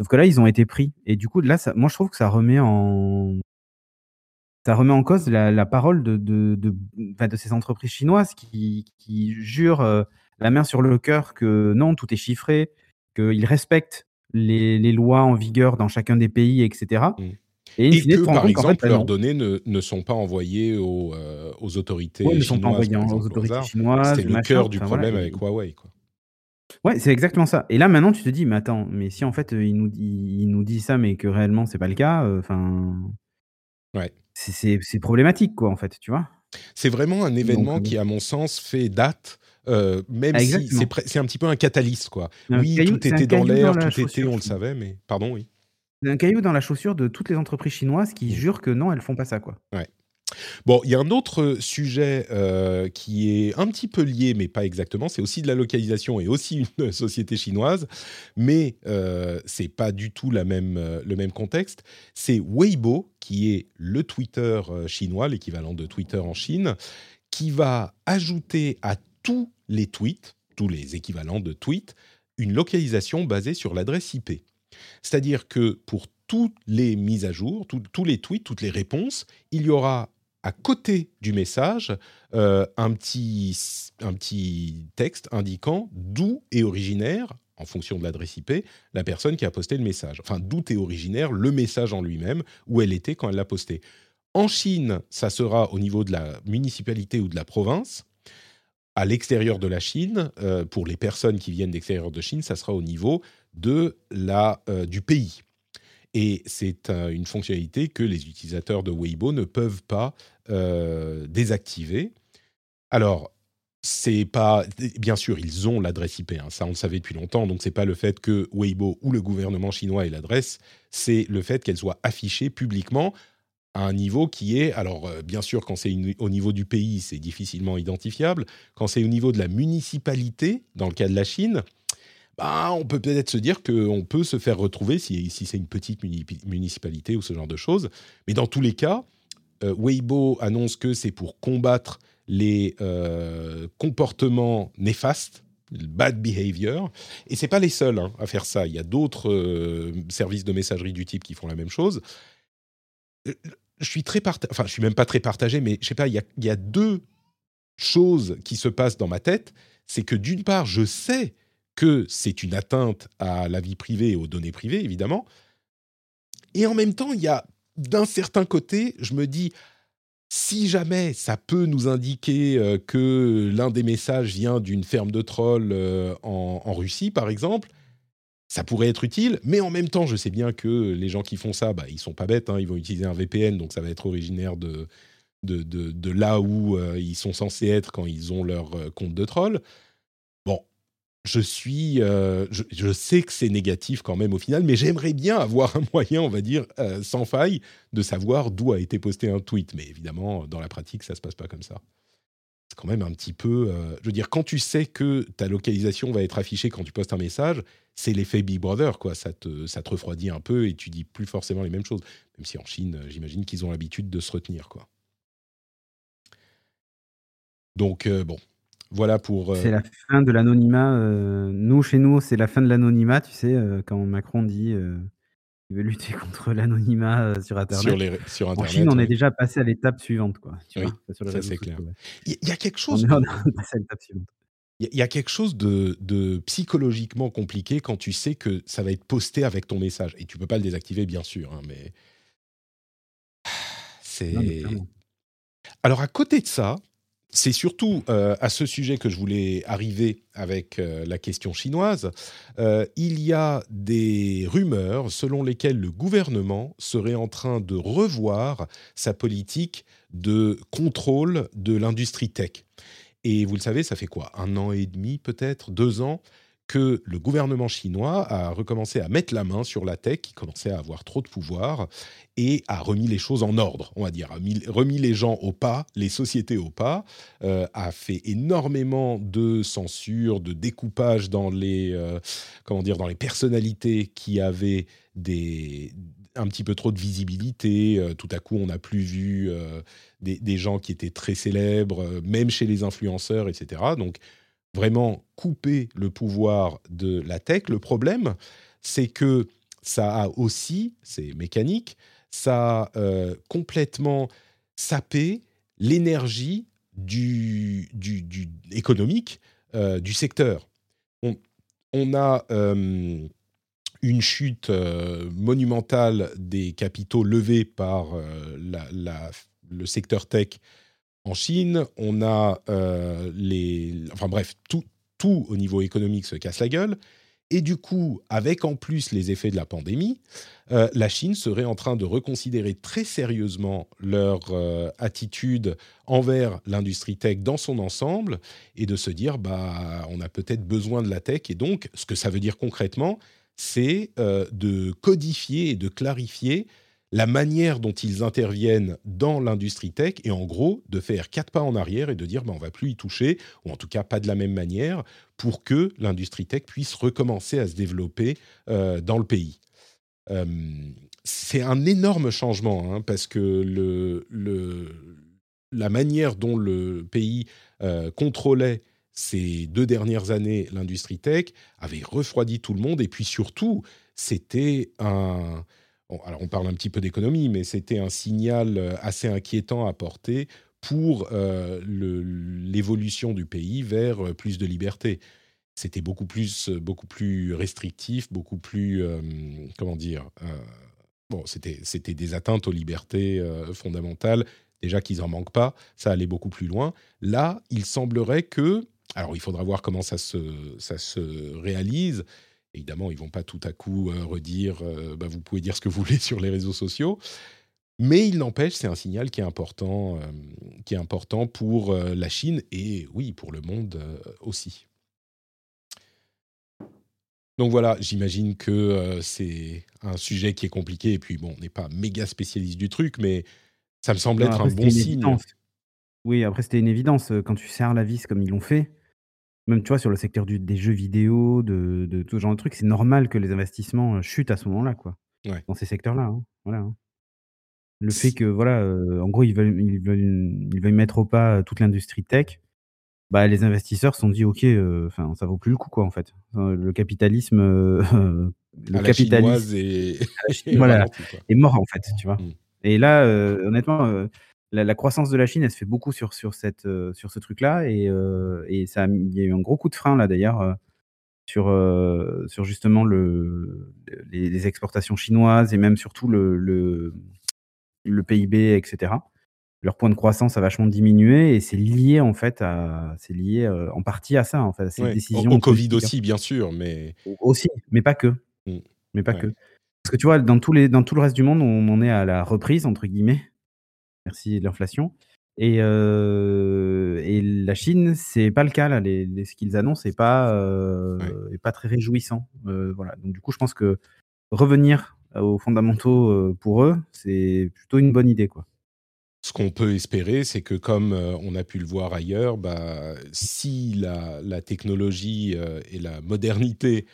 Speaker 2: Sauf que là, ils ont été pris. Et du coup, là, moi, je trouve que ça remet en, ça remet en cause la, parole de, de, de, ces entreprises chinoises qui, qui jurent euh, la main sur le cœur que non, tout est chiffré, qu'ils respectent les, les, lois en vigueur dans chacun des pays, etc.
Speaker 1: Et, que, par exemple, leurs données ne, ne, sont pas envoyées aux, euh, aux autorités chinoises. ne sont pas envoyées aux autorités chinoises. C'est le cœur du problème avec Huawei. Quoi.
Speaker 2: Ouais, c'est exactement ça. Et là, maintenant, tu te dis, mais attends, mais si en fait, il nous, il, nous dit ça, mais que réellement, c'est pas le cas, euh, enfin.
Speaker 1: ouais
Speaker 2: c'est problématique, quoi, en fait, tu vois.
Speaker 1: C'est vraiment un événement qui, à mon sens, fait date. Euh, même ah, si c'est un petit peu un catalyste, quoi. oui, tout était dans l'air, tout était, on le savait, mais pardon, oui.
Speaker 2: Un caillou dans la chaussure de toutes les entreprises chinoises qui mmh. jurent que non, elles font pas ça, quoi.
Speaker 1: Ouais. Bon, il y a un autre sujet euh, qui est un petit peu lié, mais pas exactement. C'est aussi de la localisation et aussi une société chinoise, mais euh, c'est pas du tout la même, euh, le même contexte. C'est Weibo, qui est le Twitter euh, chinois, l'équivalent de Twitter en Chine, qui va ajouter à tous les tweets, tous les équivalents de tweets, une localisation basée sur l'adresse IP. C'est-à-dire que pour toutes les mises à jour, tous les tweets, toutes les réponses, il y aura à côté du message euh, un, petit, un petit texte indiquant d'où est originaire, en fonction de l'adresse IP, la personne qui a posté le message. Enfin, d'où est originaire le message en lui-même, où elle était quand elle l'a posté. En Chine, ça sera au niveau de la municipalité ou de la province. À l'extérieur de la Chine, euh, pour les personnes qui viennent d'extérieur de Chine, ça sera au niveau de la, euh, du pays. Et c'est une fonctionnalité que les utilisateurs de Weibo ne peuvent pas euh, désactiver. Alors, c'est pas bien sûr ils ont l'adresse IP hein, ça on le savait depuis longtemps donc c'est pas le fait que Weibo ou le gouvernement chinois ait l'adresse c'est le fait qu'elle soit affichée publiquement à un niveau qui est alors euh, bien sûr quand c'est au niveau du pays c'est difficilement identifiable quand c'est au niveau de la municipalité dans le cas de la Chine bah, on peut peut-être se dire qu'on peut se faire retrouver si, c'est une petite municipalité ou ce genre de choses. Mais dans tous les cas, euh, Weibo annonce que c'est pour combattre les euh, comportements néfastes, le bad behavior. Et c'est pas les seuls hein, à faire ça. Il y a d'autres euh, services de messagerie du type qui font la même chose. Je suis très enfin je suis même pas très partagé, mais je sais pas, il y a deux choses qui se passent dans ma tête. C'est que d'une part, je sais que c'est une atteinte à la vie privée et aux données privées, évidemment. Et en même temps, il y a d'un certain côté, je me dis, si jamais ça peut nous indiquer euh, que l'un des messages vient d'une ferme de trolls euh, en, Russie, par exemple, ça pourrait être utile. Mais en même temps, je sais bien que les gens qui font ça, bah, ils sont pas bêtes, hein, ils vont utiliser un VPN, donc ça va être originaire de, là où euh, ils sont censés être quand ils ont leur compte de troll je suis, euh, je, sais que c'est négatif quand même au final, mais j'aimerais bien avoir un moyen, on va dire, euh, sans faille, de savoir d'où a été posté un tweet. Mais évidemment, dans la pratique, ça se passe pas comme ça. c'est quand même un petit peu. je veux dire, quand tu sais que ta localisation va être affichée quand tu postes un message, c'est l'effet Big Brother, quoi. Ça te, ça te refroidit un peu et tu dis plus forcément les mêmes choses. Même si en Chine, j'imagine qu'ils ont l'habitude de se retenir, quoi. Donc, bon, voilà pour.
Speaker 2: C'est la fin de l'anonymat. nous, chez nous, c'est la fin de l'anonymat, tu sais, quand Macron dit il veut lutter contre l'anonymat sur Internet.
Speaker 1: Sur,
Speaker 2: En Chine, on est déjà passé à l'étape suivante, quoi.
Speaker 1: oui, ça c'est clair. Il y, a quelque chose. On est, passé à l'étape suivante. Il y, a quelque chose de, psychologiquement compliqué quand tu sais que ça va être posté avec ton message. Et tu peux pas le désactiver, bien sûr, hein, mais. C'est. Alors, à côté de ça, c'est surtout euh, à ce sujet que je voulais arriver avec euh, la question chinoise. Euh, il y a des rumeurs selon lesquelles le gouvernement serait en train de revoir sa politique de contrôle de l'industrie tech. Et vous le savez, ça fait quoi? Un an et demi peut-être? Deux ans? Que le gouvernement chinois a recommencé à mettre la main sur la tech, qui commençait à avoir trop de pouvoir, et a remis les choses en ordre, on va dire, a remis les gens au pas, les sociétés au pas, euh, a fait énormément de censure, de découpage dans les, euh, comment dire, dans les personnalités qui avaient des, un petit peu trop de visibilité. Euh, tout à coup, on n'a plus vu des, des, gens qui étaient très célèbres, même chez les influenceurs, etc. Donc, vraiment couper le pouvoir de la tech. Le problème, c'est que ça a aussi, c'est mécanique, ça a euh, complètement sapé l'énergie du, du, économique euh, du secteur. On, a euh, une chute monumentale des capitaux levés par le secteur tech en Chine, on a euh, les... Enfin bref, tout, tout au niveau économique se casse la gueule. Et du coup, avec en plus les effets de la pandémie, euh, la Chine serait en train de reconsidérer très sérieusement leur euh, attitude envers l'industrie tech dans son ensemble et de se dire, bah, on a peut-être besoin de la tech. Et donc, ce que ça veut dire concrètement, c'est de codifier et de clarifier la manière dont ils interviennent dans l'industrie tech et en gros de faire quatre pas en arrière et de dire ben, on va plus y toucher, ou en tout cas pas de la même manière, pour que l'industrie tech puisse recommencer à se développer euh, dans le pays. Euh, c'est un énorme changement hein, parce que le, la manière dont le pays euh, contrôlait ces deux dernières années l'industrie tech avait refroidi tout le monde et puis surtout c'était un alors on parle un petit peu d'économie, mais c'était un signal euh, assez inquiétant à porter pour euh, l'évolution du pays vers euh, plus de liberté. C'était beaucoup plus, beaucoup plus restrictif, beaucoup plus, comment dire, bon, c'était des atteintes aux libertés fondamentales. Déjà qu'ils n'en manquent pas, ça allait beaucoup plus loin. Là, il semblerait que, alors il faudra voir comment ça se, ça se réalise, Évidemment, ils vont pas tout à coup euh, redire, euh, bah, vous pouvez dire ce que vous voulez sur les réseaux sociaux. Mais il n'empêche, c'est un signal qui est important, euh, qui est important pour la Chine et oui, pour le monde aussi. Donc voilà, j'imagine que c'est un sujet qui est compliqué. Et puis bon, on n'est pas méga spécialiste du truc, mais ça me semble être un bon signe.
Speaker 2: Oui, après c'était une évidence. Quand tu serres la vis comme ils l'ont fait, même, tu vois, sur le secteur du des jeux vidéo, de de tout ce genre de trucs, c'est normal que les investissements, chutent à ce moment-là, quoi. Dans ces secteurs-là, hein, voilà, hein. Le fait que, voilà, en gros, ils veulent ils veulent ils veulent mettre au pas, toute l'industrie tech, bah, les investisseurs se sont dit: «OK, enfin, ça vaut plus le coup, quoi, en fait». le capitalisme,
Speaker 1: le capitalisme
Speaker 2: est voilà, est mort, en fait, tu vois? Mmh. Et là, honnêtement, la, croissance de la Chine, elle se fait beaucoup sur, sur, cette, euh, sur ce truc-là. Et, euh, et ça, il y a eu un gros coup de frein, là, d'ailleurs, euh, sur, sur justement le, les, exportations chinoises et même surtout le, le, le, PIB, etc. Leur point de croissance a vachement diminué et c'est lié, en fait, à, c'est lié en partie à ça, en fait, à ces décisions.
Speaker 1: Au, Covid aussi, bien sûr, mais.
Speaker 2: Aussi, mais pas que. Mmh. Mais pas que. Parce que tu vois, dans, tous les, dans tout le reste du monde, on en est à la reprise, entre guillemets merci de l'inflation. Et, et la Chine, c'est pas le cas là. Les, ce qu'ils annoncent n'est pas, pas très réjouissant. voilà. Donc du coup, je pense que revenir aux fondamentaux pour eux, c'est plutôt une bonne idée, quoi.
Speaker 1: ce qu'on peut espérer, c'est que comme on a pu le voir ailleurs, bah, si la, la technologie et la modernité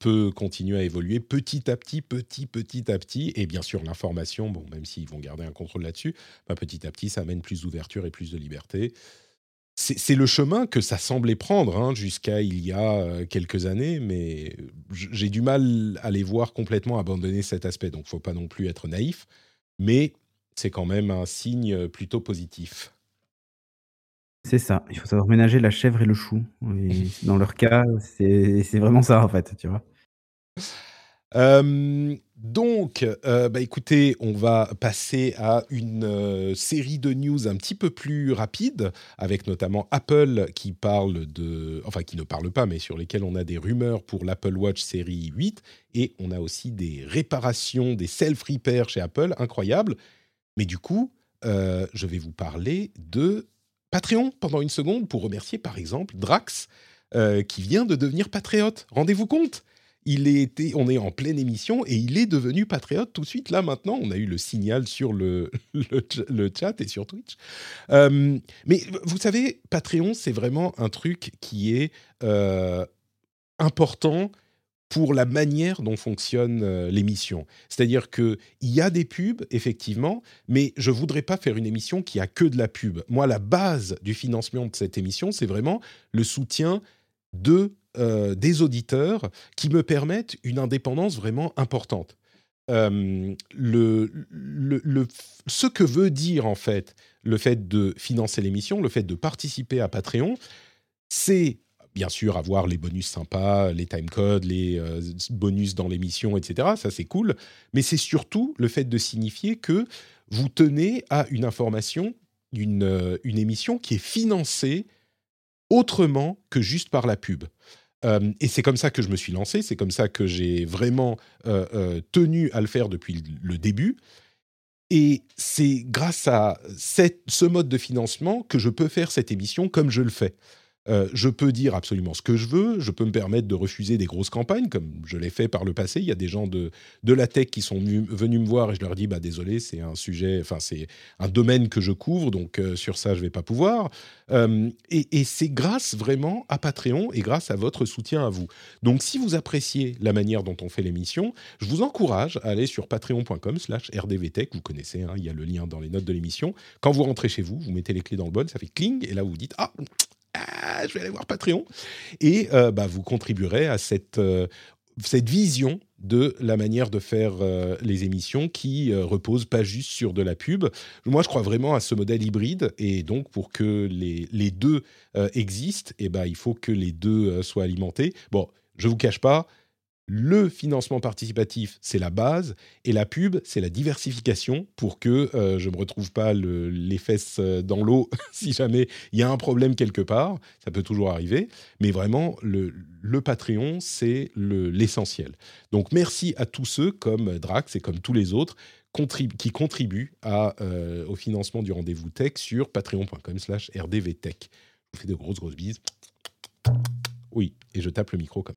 Speaker 1: peut continuer à évoluer petit à petit, petit, petit à petit. Et bien sûr, l'information, bon, même s'ils vont garder un contrôle là-dessus, bah, petit à petit, ça amène plus d'ouverture et plus de liberté. C'est le chemin que ça semblait prendre hein, jusqu'à il y a euh, quelques années, mais j'ai du mal à les voir complètement abandonner cet aspect. Donc, il ne faut pas non plus être naïf, mais c'est quand même un signe plutôt positif.
Speaker 2: C'est ça, il faut savoir ménager la chèvre et le chou et dans leur cas, c'est c'est vraiment ça, en fait, tu vois?
Speaker 1: Donc, bah, écoutez, on va passer à une, série de news un petit peu plus rapide, avec notamment Apple qui parle de enfin qui ne parle pas, mais sur lesquels on a des rumeurs pour l'Apple Watch série 8 et on a aussi des réparations, des self repair chez Apple, incroyable. Mais du coup, je vais vous parler de Patreon pendant une seconde pour remercier par exemple Drax, euh, qui vient de devenir patriote. Rendez-vous compte? Il était, on est en pleine émission et il est devenu patriote tout de suite. Là, maintenant, on a eu le signal sur le, le, chat et sur Twitch. Euh, mais vous savez, Patreon, c'est vraiment un truc qui est euh, important pour la manière dont fonctionne euh, l'émission. C'est-à-dire qu'il y a des pubs, effectivement, mais je ne voudrais pas faire une émission qui a que de la pub. Moi, la base du financement de cette émission, c'est vraiment le soutien de, euh, des auditeurs qui me permettent une indépendance vraiment importante. Euh, ce que veut dire, en fait, le fait de financer l'émission, le fait de participer à Patreon, c'est bien sûr avoir les bonus sympas, les timecodes, les euh, bonus dans l'émission, etc. Ça, c'est cool. Mais c'est surtout le fait de signifier que vous tenez à une information, une émission qui est financée autrement que juste par la pub. Euh, et c'est comme ça que je me suis lancé, c'est comme ça que j'ai vraiment tenu à le faire depuis le début. Et c'est grâce à ce mode de financement que je peux faire cette émission comme je le fais. Euh, je peux dire absolument ce que je veux, je peux me permettre de refuser des grosses campagnes, comme je l'ai fait par le passé. Il y a des gens de, de la tech qui sont venus me voir et je leur dis bah, désolé, c'est un sujet, enfin, c'est un domaine que je couvre, donc euh, sur ça, je ne vais pas pouvoir. Euh, et, c'est grâce vraiment à Patreon et grâce à votre soutien à vous. Donc, si vous appréciez la manière dont on fait l'émission, je vous encourage à aller sur patreon.com/slash rdvtech. Vous connaissez, hein, il y a le lien dans les notes de l'émission. Quand vous rentrez chez vous, vous mettez les clés dans le bol, ça fait cling, et là, vous vous dites ah ah, je vais aller voir Patreon. Et euh, bah, vous contribuerez à cette, euh, cette vision de la manière de faire euh, les émissions qui repose pas juste sur de la pub. Moi, je crois vraiment à ce modèle hybride et donc pour que les, deux existent, eh ben, il faut que les deux soient alimentés. Bon, je vous cache pas, le financement participatif, c'est la base, et la pub, c'est la diversification pour que euh, je ne me retrouve pas les fesses euh, dans l'eau si jamais il y a un problème quelque part. Ça peut toujours arriver, mais vraiment, le, Patreon, c'est l'essentiel. Donc merci à tous ceux comme Drax et comme tous les autres qui contribuent euh, au financement du rendez-vous tech sur patreon.com slash rdvtech. Je vous fais de grosses, grosses bises. Oui, et je tape le micro comme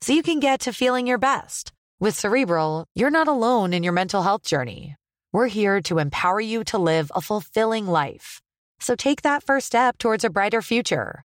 Speaker 3: so you can get to feeling your best. With Cerebral, you're not alone in your mental health journey. We're here to empower you to live a fulfilling life. So take that first step towards a brighter future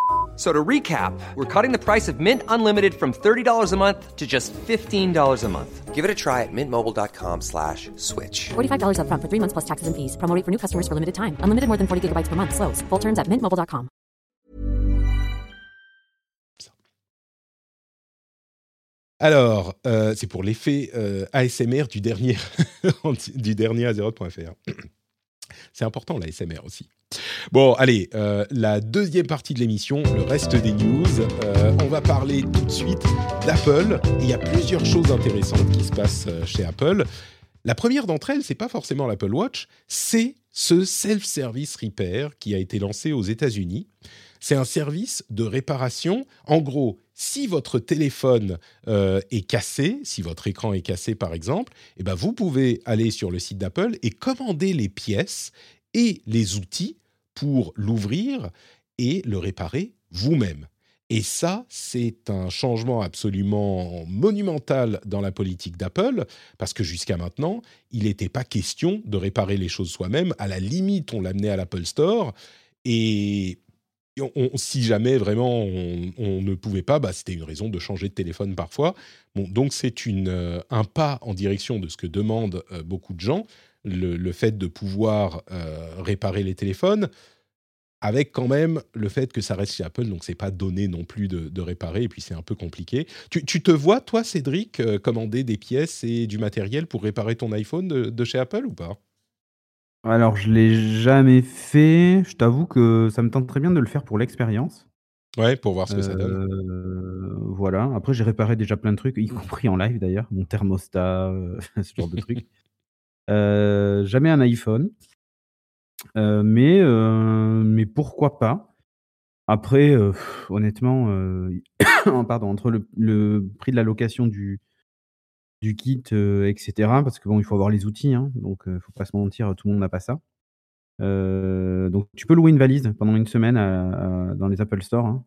Speaker 4: So to recap, we're cutting the price of Mint Unlimited from $30 a month to just $15 a month. Give it a try at mintmobile.com slash switch.
Speaker 5: $45 up front for three months plus taxes and fees. Promo for new customers for limited time. Unlimited more than 40 gigabytes per month. Slows. Full terms at mintmobile.com.
Speaker 1: Alors, euh, c'est pour l'effet euh, ASMR du dernier, du dernier Azeroth.fr. C'est important l'ASMR aussi. Bon, allez, euh, la deuxième partie de l'émission, le reste des news. Euh, on va parler tout de suite d'Apple. Il y a plusieurs choses intéressantes qui se passent euh, chez Apple. La première d'entre elles, c'est pas forcément l'Apple Watch, c'est ce self-service repair qui a été lancé aux États-Unis. C'est un service de réparation. En gros, si votre téléphone est cassé, si votre écran est cassé par exemple, eh ben vous pouvez aller sur le site d'Apple et commander les pièces et les outils pour l'ouvrir et le réparer vous-même. Et ça, c'est un changement absolument monumental dans la politique d'Apple, parce que jusqu'à maintenant, il n'était pas question de réparer les choses soi-même. À la limite, on l'amenait à l'Apple Store, et si jamais vraiment on, ne pouvait pas, bah, c'était une raison de changer de téléphone parfois. Donc c'est euh, un pas en direction de ce que demandent euh, beaucoup de gens, le, fait de pouvoir euh, réparer les téléphones, avec quand même le fait que ça reste chez Apple, donc c'est pas donné non plus de, réparer, et puis c'est un peu compliqué. Tu, te vois, toi, Cédric, euh, commander des pièces et du matériel pour réparer ton iPhone de, chez Apple ou pas?
Speaker 2: Alors, je l'ai jamais fait. Je t'avoue que ça me tente très bien de le faire pour l'expérience.
Speaker 1: Ouais, pour voir ce que ça donne.
Speaker 2: Euh, voilà. Après, j'ai réparé déjà plein de trucs, y compris en live d'ailleurs, mon thermostat, ce genre de trucs. Euh, jamais un iPhone. Euh, mais, euh, mais pourquoi pas? Après, honnêtement, pardon, entre le prix de la location du du kit, etc. parce que bon, il faut avoir les outils, hein, donc il faut pas se mentir, tout le monde n'a pas ça. donc tu peux louer une valise pendant une semaine dans les Apple Store, hein.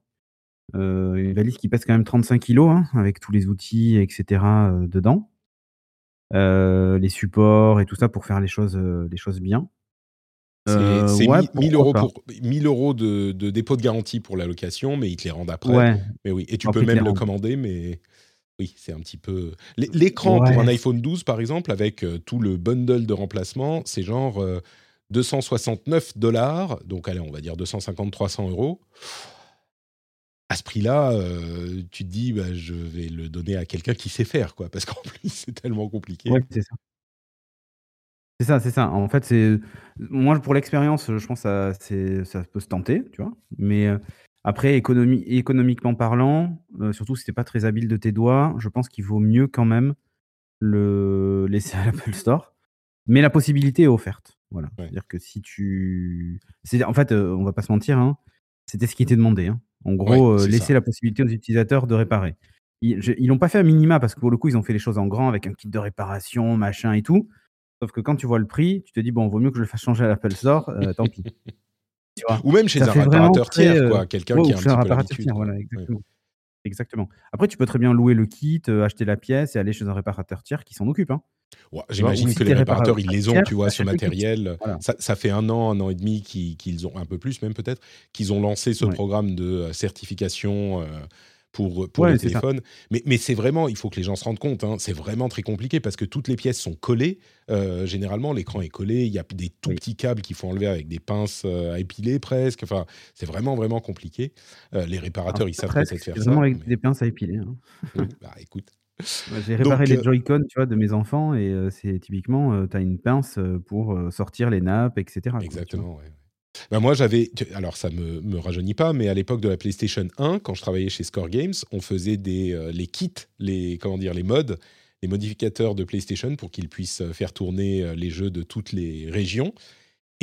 Speaker 2: une valise qui pèse quand même 35 kilos, hein, avec tous les outils etc., dedans. Euh, les supports et tout ça pour faire les choses, euh, les choses bien.
Speaker 1: C'est 1000 euh, euros, pour, 1000 euros de, dépôt de garantie pour la location, mais ils te les rendent après. Mais oui, et tu peux même le commander, mais oui, c'est un petit peu. L'écran pour un iPhone 12, par exemple, avec tout le bundle de remplacement, c'est genre 269 dollars, donc allez, on va dire 250-300 euros à ce prix-là, euh, tu te dis, bah, je vais le donner à quelqu'un qui sait faire, quoi, parce qu'en plus, c'est tellement compliqué.
Speaker 2: c'est ça. C'est ça, c'est ça. En fait, c'est moi pour l'expérience, je pense que ça, ça peut se tenter, tu vois. Mais euh, après, économiquement parlant, euh, surtout si t'es pas très habile de tes doigts, je pense qu'il vaut mieux quand même le laisser à l'Apple Store. Mais la possibilité est offerte. Voilà. C'est-à-dire que si tu, en fait, on va pas se mentir, hein, c'était ce qui était demandé. Hein. En gros, euh, laisser la possibilité aux utilisateurs de réparer. Ils l'ont pas fait à minima parce que pour le coup, ils ont fait les choses en grand avec un kit de réparation, machin et tout. Sauf que quand tu vois le prix, tu te dis, bon, vaut mieux que je le fasse changer à l'Apple Store, euh, tant pis.
Speaker 1: Ou même chez un réparateur tiers, quoi. Euh, quelqu'un qui a un petit peu.
Speaker 2: Voilà, exactement. Exactement. Après, tu peux très bien louer le kit, acheter la pièce et aller chez un réparateur tiers qui s'en occupe. Hein.
Speaker 1: J'imagine que les réparateurs, ils les ont, tu vois, ce matériel. Ça, fait un an, un an et demi qu'ils ont, un peu plus même peut-être, qu'ils ont lancé ce programme de euh, certification euh, pour, pour les téléphones. Mais, mais c'est vraiment, il faut que les gens se rendent compte, hein, c'est vraiment très compliqué parce que toutes les pièces sont collées. Euh, généralement, l'écran est collé, il y a des tout petits câbles qu'il faut enlever avec des pinces à épiler presque. Enfin, c'est vraiment, vraiment compliqué. les réparateurs, ils savent peut-être faire ça.
Speaker 2: Vraiment avec des pinces à épiler. Hein.
Speaker 1: bah écoute.
Speaker 2: J'ai réparé les euh Joy-Con, tu vois, de mes enfants et c'est typiquement, tu as une pince, pour, sortir les nappes etc.
Speaker 1: Exactement, ouais, bah, moi, j'avais alors ça me me rajeunit pas, mais à l'époque de la PlayStation 1, quand je travaillais chez Score Games, on faisait des, les kits, les comment dire? Les mods, les modificateurs de PlayStation pour qu'ils puissent, faire tourner, les jeux de toutes les régions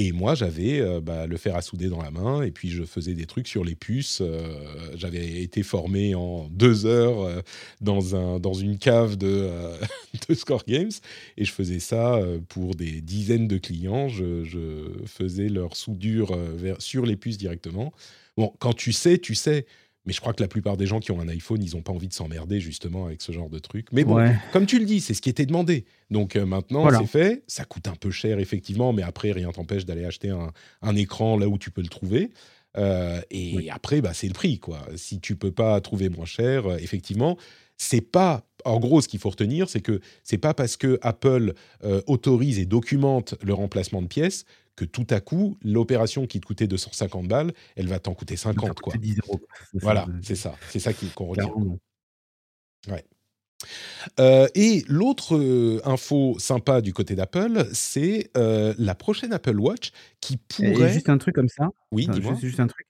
Speaker 1: et moi, j'avais euh, bah, le fer à souder dans la main, et puis je faisais des trucs sur les puces. Euh, j'avais été formé en deux heures euh, dans, un, dans une cave de, de, Score Games, et je faisais ça pour des dizaines de clients. Je faisais leur soudure sur les puces directement. Bon, quand tu sais, tu sais. Mais je crois que la plupart des gens qui ont un iPhone, ils n'ont pas envie de s'emmerder justement avec ce genre de truc. Mais bon, comme tu le dis, c'est ce qui était demandé. Donc euh, maintenant, c'est fait. Ça coûte un peu cher, effectivement, mais après, rien t'empêche d'aller acheter un, écran là où tu peux le trouver. et après, bah, c'est le prix, quoi. Si tu peux pas trouver moins cher, effectivement, c'est pas en gros, ce qu'il faut retenir, c'est que c'est pas parce que Apple autorise et documente le remplacement de pièces que tout à coup, l'opération qui te coûtait 250 balles, elle va t'en coûter 50. Quoi.
Speaker 2: 10 euros.
Speaker 1: Voilà, c'est ça. C'est ça qu'on retient. Ouais. Euh, et l'autre euh, info sympa du côté d'Apple, c'est euh, la prochaine Apple Watch qui pourrait.
Speaker 2: Et juste un truc comme ça.
Speaker 1: Oui, dis-moi.
Speaker 2: Juste, juste, un truc.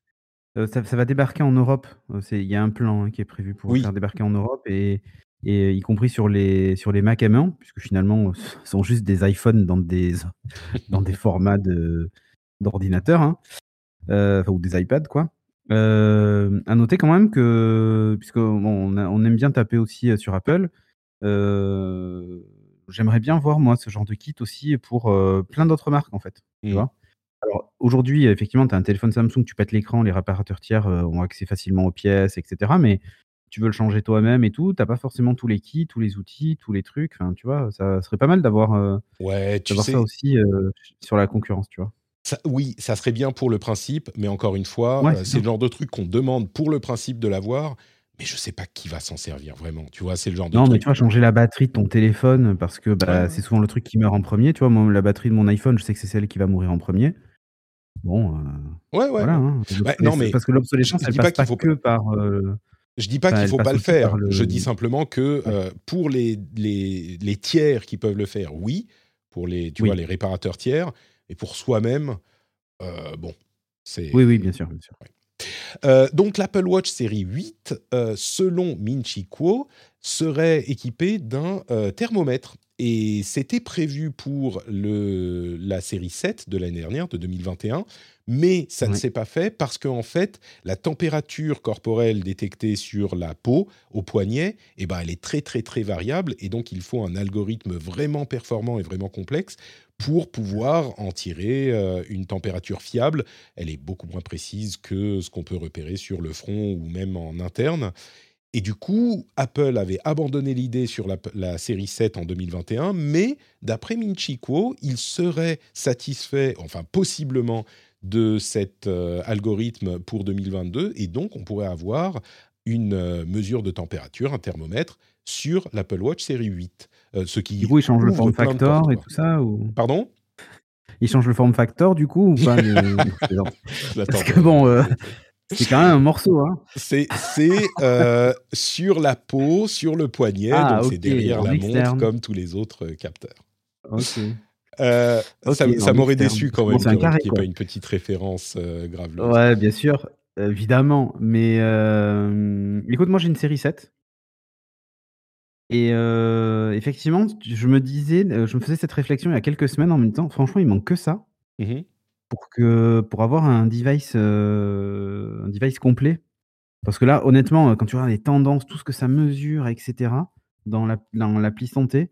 Speaker 2: Ça, ça, va débarquer en Europe. Il y a un plan hein, qui est prévu pour faire débarquer en Europe et et y compris sur les, sur les Mac M1, puisque finalement, ce sont juste des iPhones dans des, dans des formats d'ordinateur, hein, euh, ou des iPads, quoi. Euh, à noter quand même que, puisque on, aime bien taper aussi euh, sur Apple, euh, j'aimerais bien voir, moi, ce genre de kit aussi pour plein d'autres marques, en fait. Tu mmh. vois alors aujourd'hui, effectivement, tu as un téléphone Samsung, tu pètes l'écran, les réparateurs tiers ont accès facilement aux pièces, etc. Mais tu veux le changer toi-même et tout, t'as pas forcément tous les kits, tous les outils, tous les trucs. Enfin, tu vois, ça serait pas mal d'avoir euh,
Speaker 1: ouais, tu sais...
Speaker 2: ça aussi euh, sur la concurrence, tu vois.
Speaker 1: Ça, oui, ça serait bien pour le principe, mais encore une fois, euh, c'est le genre de truc qu'on demande pour le principe de l'avoir, mais je sais pas qui va s'en servir vraiment. Tu vois, c'est le genre de
Speaker 2: non,
Speaker 1: mais
Speaker 2: tu vas changer la batterie de ton téléphone parce que bah, c'est souvent le truc qui meurt en premier. Tu vois, moi, la batterie de mon iPhone, je sais que c'est celle qui va mourir en premier. Bon.
Speaker 1: ouais, ouais.
Speaker 2: Voilà, hein.
Speaker 1: bah, non, mais
Speaker 2: parce que l'obsolescence, elle passe pas, faut... que par
Speaker 1: je dis pas qu'il faut pas le faire. Je dis simplement que euh, pour les, les, les, tiers qui peuvent le faire, oui. Pour les, tu vois, les réparateurs tiers. Et pour soi-même, euh, bon, c'est...
Speaker 2: Oui, oui, bien sûr. Bien sûr.
Speaker 1: Euh, donc l'Apple Watch série 8, selon Minchi Kuo, serait équipé d'un thermomètre. Et c'était prévu pour le, la série 7 de l'année dernière, de 2021 mais ça ne s'est pas fait parce qu'en en fait, la température corporelle détectée sur la peau, au poignet, eh ben, elle est très très très variable et donc il faut un algorithme vraiment performant et vraiment complexe pour pouvoir en tirer euh, une température fiable. Elle est beaucoup moins précise que ce qu'on peut repérer sur le front ou même en interne. Et du coup, Apple avait abandonné l'idée sur la, la, série 7 en 2021, mais d'après Minchiko, il serait satisfait, enfin possiblement, de cet euh, algorithme pour 2022 et donc on pourrait avoir une euh, mesure de température, un thermomètre sur l'Apple Watch série 8.
Speaker 2: Euh, ce qui du coup, il change le form factor et tout ça ou...
Speaker 1: Pardon?
Speaker 2: Il change le form factor du coup ou pas Parce que bon, c'est quand même un morceau. Hein.
Speaker 1: C'est sur la peau, sur le poignet, ah, donc c'est derrière la montre comme tous les autres capteurs.
Speaker 2: Ok.
Speaker 1: Euh, ça, m'aurait déçu quand même qu'il n'y ait pas une petite référence euh, grave.
Speaker 2: Ouais, bien sûr, évidemment. Mais euh, écoute, moi j'ai une série 7. Et effectivement, je me disais, je me faisais cette réflexion il y a quelques semaines en même temps. Franchement, il manque que ça mmh pour que pour avoir un device, un device complet. Parce que là, honnêtement, quand tu regardes les tendances, tout ce que ça mesure, etc., dans l'appli santé,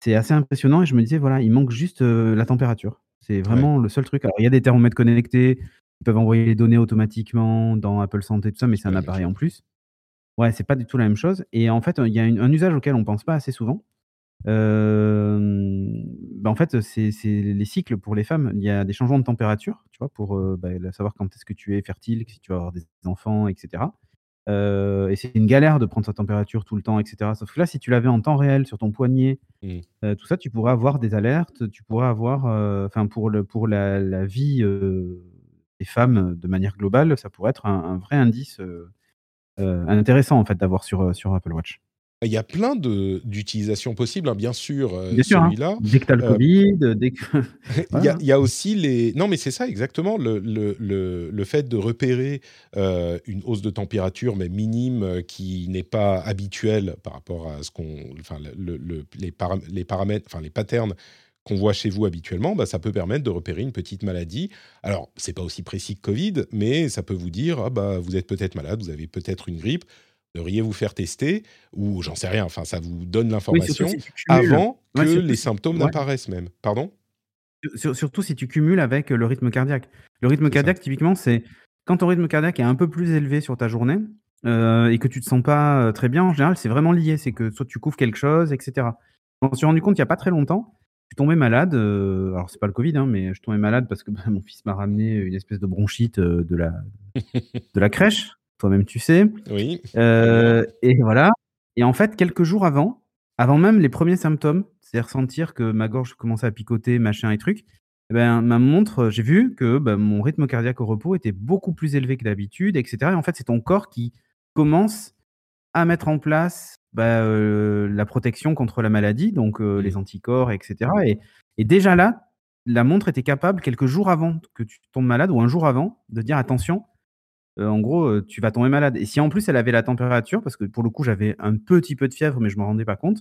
Speaker 2: c'est assez impressionnant et je me disais, voilà, il manque juste la température. C'est vraiment le seul truc. Alors, il y a des thermomètres connectés, ils peuvent envoyer les données automatiquement dans Apple Santé, tout ça, mais c'est un appareil en plus. Ouais, c'est pas du tout la même chose. Et en fait, il y a un usage auquel on pense pas assez souvent. bah en fait, c'est les cycles pour les femmes. Il y a des changements de température, tu vois, pour bah, savoir quand est-ce que tu es fertile, si tu vas avoir des enfants, etc. Euh, et c'est une galère de prendre sa température tout le temps, etc. Sauf que là, si tu l'avais en temps réel sur ton poignet, mmh. euh, tout ça, tu pourrais avoir des alertes, tu pourrais avoir, euh, enfin, pour, le, pour la, la vie des femmes de manière globale, ça pourrait être un, un vrai indice intéressant en fait d'avoir sur, sur Apple Watch.
Speaker 1: Il y a plein d'utilisations possibles, hein, bien sûr, euh,
Speaker 2: hein.
Speaker 1: celui-là.
Speaker 2: Dès que tu as le euh, Covid, dès que...
Speaker 1: il, y a, il, y a, aussi les... Non, mais c'est ça, exactement, le, le, le, le, fait de repérer euh, une hausse de température, mais minime, qui n'est pas habituelle par rapport à ce qu'on... Enfin, le, les, les paramètres, enfin, les patterns qu'on voit chez vous habituellement, bah, ça peut permettre de repérer une petite maladie. Alors, c'est pas aussi précis que Covid, mais ça peut vous dire, ah, bah, vous êtes peut-être malade, vous avez peut-être une grippe, devriez vous faire tester, ou j'en sais rien, enfin ça vous donne l'information avant que les symptômes n'apparaissent même. Pardon?
Speaker 2: Surtout si tu cumules avec le rythme cardiaque. Le rythme cardiaque, typiquement, c'est quand ton rythme cardiaque est un peu plus élevé sur ta journée euh, et que tu te sens pas euh, très bien, en général, c'est vraiment lié. C'est que soit tu couvres quelque chose, etc. Je m'en suis rendu compte il n'y a pas très longtemps. suis tombé malade, euh, alors c'est pas le Covid, hein, mais je tombais malade parce que bah, mon fils m'a ramené une espèce de bronchite euh, de la, de la crèche, toi-même tu sais.
Speaker 1: Oui.
Speaker 2: Euh, et voilà. Et en fait, quelques jours avant, avant même les premiers symptômes, c'est-à-dire sentir que ma gorge commençait à picoter, machin et truc, eh ben, ma montre, j'ai vu que bah, mon rythme cardiaque au repos était beaucoup plus élevé que d'habitude, etc. Et en fait, c'est ton corps qui commence à mettre en place bah, la protection contre la maladie, donc mmh. les anticorps, etc. Et, et, déjà là, la montre était capable, quelques jours avant que tu tombes malade, ou un jour avant, de dire attention, en gros, tu vas tomber malade. Et si en plus elle avait la température, parce que pour le coup j'avais un petit peu de fièvre, mais je ne m'en rendais pas compte,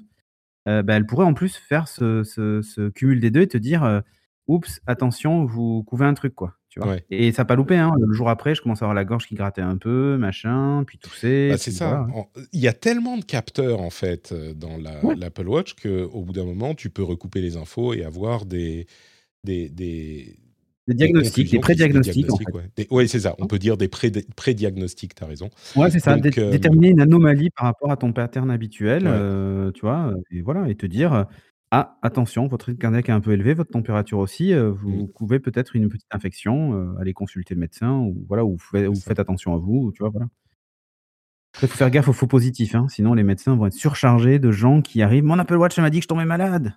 Speaker 2: bah, elle pourrait en plus faire ce, ce, ce, cumul des deux et te dire oups, attention, vous couvez un truc, quoi. Et ça n'a pas loupé. Hein. Le jour après, je commence à avoir la gorge qui grattait un peu, machin, puis tousser.
Speaker 1: Bah, c'est ça. Il y a tellement de capteurs en fait euh, dans l'Apple Watch qu'au bout d'un moment, tu peux recouper les infos et avoir des des,
Speaker 2: des, des diagnostics, des pré-diagnostics.
Speaker 1: Oui, c'est ça. On peut dire des pré-diagnostics, tu as raison.
Speaker 2: Ouais, c'est ça. Euh, déterminer une anomalie par rapport à ton pattern habituel, euh, tu vois, et voilà, et te dire, ah, attention, votre rythme cardiaque est un peu élevé, votre température aussi, euh, vous pouvez peut-être une petite infection, euh, aller consulter le médecin ou voilà, ou faites attention à vous, tu vois? Voilà. il faut faire gaffe aux faux positifs, hein, sinon les médecins vont être surchargés de gens qui arrivent: «Mon Apple Watch, m'a dit que je tombais malade».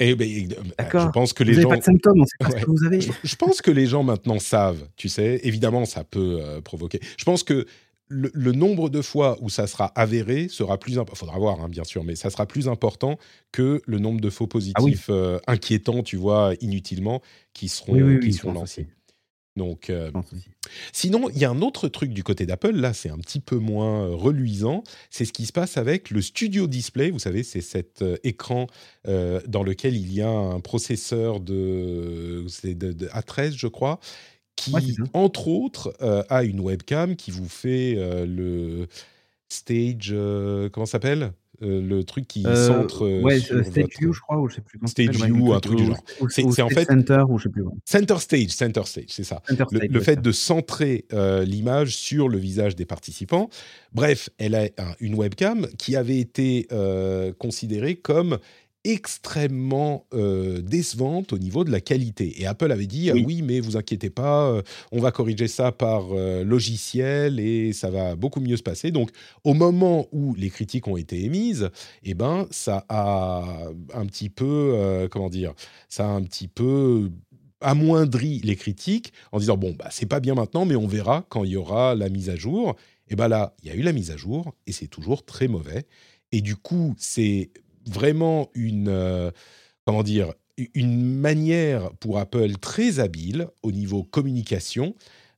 Speaker 1: Eh ben, euh, D'accord. je pense que les
Speaker 2: Vous
Speaker 1: gens
Speaker 2: pas de symptômes, on sait pas ce que vous avez.
Speaker 1: je pense que les gens maintenant savent, tu sais? Évidemment, ça peut, provoquer je pense que le, nombre de fois où ça sera avéré sera plus important. Il faudra voir, hein, bien sûr, mais ça sera plus important que le nombre de faux ah positifs euh, inquiétants, tu vois, inutilement, qui seront, qui seront lancés. Donc, euh, sinon, il y a un autre truc du côté d'Apple. Là, c'est un petit peu moins euh, reluisant. C'est ce qui se passe avec le Studio Display. Vous savez, c'est cet écran dans lequel il y a un processeur de, de A13, je crois, qui, entre autres, euh, a une webcam qui vous fait euh, le stage. Euh, comment ça s'appelle? Le truc qui centre
Speaker 2: ouais, sur Stage View, je crois, ou je sais plus.
Speaker 1: Stage View, un truc du genre.
Speaker 2: C'est en fait Center ou je sais plus.
Speaker 1: Center Stage, Center Stage, c'est ça. le, fait de centrer l'image sur le visage des participants. Bref, elle a une webcam qui avait été considérée comme extrêmement euh, décevante au niveau de la qualité. Et Apple avait dit, ah oui. mais vous inquiétez pas, euh, on va corriger ça par euh, logiciel et ça va beaucoup mieux se passer. Donc, au moment où les critiques ont été émises, eh ben, ça a un petit peu, comment dire, ça a un petit peu amoindri les critiques en disant, bon, bah, c'est pas bien maintenant, mais on verra quand il y aura la mise à jour. Et bien là, il y a eu la mise à jour et c'est toujours très mauvais. Et du coup, c'est vraiment une, euh, comment dire, une manière pour Apple très habile au niveau communication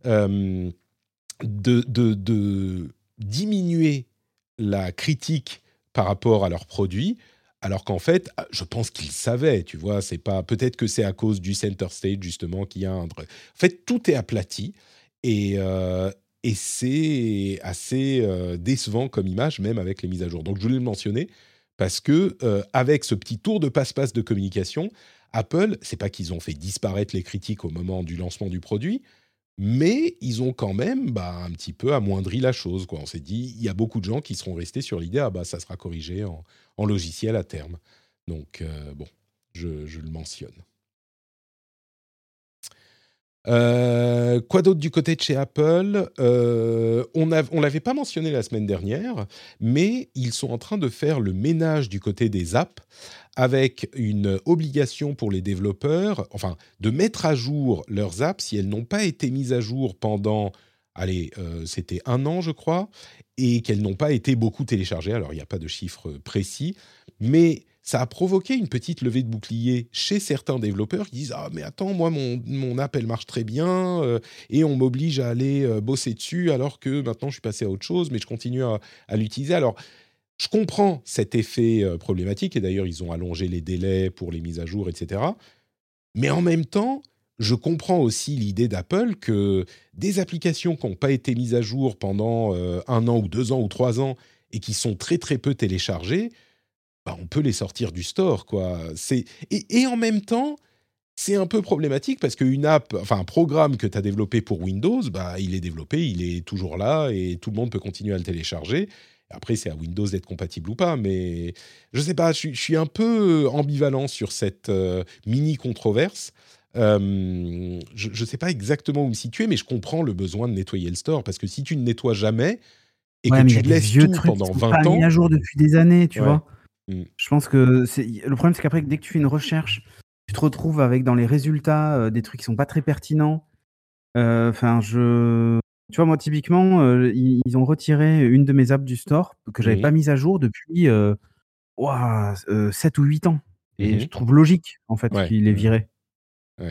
Speaker 1: euh, de, de, diminuer la critique par rapport à leurs produits, alors qu'en fait, je pense qu'ils savaient, tu vois, c'est pas peut-être que c'est à cause du center stage justement qu'il y a un. En fait, tout est aplati et, euh, et c'est assez décevant comme image, même avec les mises à jour. Donc, je voulais le mentionner parce que euh, avec ce petit tour de passe-passe de communication, Apple, c'est pas qu'ils ont fait disparaître les critiques au moment du lancement du produit, mais ils ont quand même bah, un petit peu amoindri la chose. On s'est dit, il y a beaucoup de gens qui seront restés sur l'idée, ah bah ça sera corrigé en, logiciel à terme. Donc euh, bon, je le mentionne. Euh, quoi d'autre du côté de chez Apple? Euh, On ne l'avait pas mentionné la semaine dernière, mais ils sont en train de faire le ménage du côté des apps avec une obligation pour les développeurs, enfin, de mettre à jour leurs apps si elles n'ont pas été mises à jour pendant, allez, euh, c'était un an, je crois, et qu'elles n'ont pas été beaucoup téléchargées. Alors, il n'y a pas de chiffre précis, mais ça a provoqué une petite levée de bouclier chez certains développeurs qui disent ah mais attends moi mon, mon app elle marche très bien euh, et on m'oblige à aller euh, bosser dessus alors que maintenant je suis passé à autre chose mais je continue à, l'utiliser. Alors je comprends cet effet euh, problématique et d'ailleurs ils ont allongé les délais pour les mises à jour etc mais en même temps je comprends aussi l'idée d'Apple que des applications qui n'ont pas été mises à jour pendant un an ou deux ans ou trois ans et qui sont très très peu téléchargées bah, on peut les sortir du store, quoi. C'est et, en même temps, c'est un peu problématique parce qu'une app, enfin un programme que tu as développé pour Windows, bah, il est développé, il est toujours là et tout le monde peut continuer à le télécharger. Après, c'est à Windows d'être compatible ou pas, mais je sais pas, je, suis un peu ambivalent sur cette mini controverse. je ne sais pas exactement où me situer, mais je comprends le besoin de nettoyer le store parce que si tu ne nettoies jamais et que tu laisses tout pendant 20
Speaker 2: pas
Speaker 1: ans,
Speaker 2: mis à jour depuis des années, tu vois. Mm. Je pense que le problème, c'est qu'après, dès que tu fais une recherche, tu te retrouves avec dans les résultats euh, des trucs qui sont pas très pertinents. Euh, enfin, je, tu vois, moi typiquement, euh, ils, ont retiré une de mes apps du store que j'avais pas mise à jour depuis euh, 7 ou 8 ans. Et je mmh trouve logique en fait qu'il les mmh.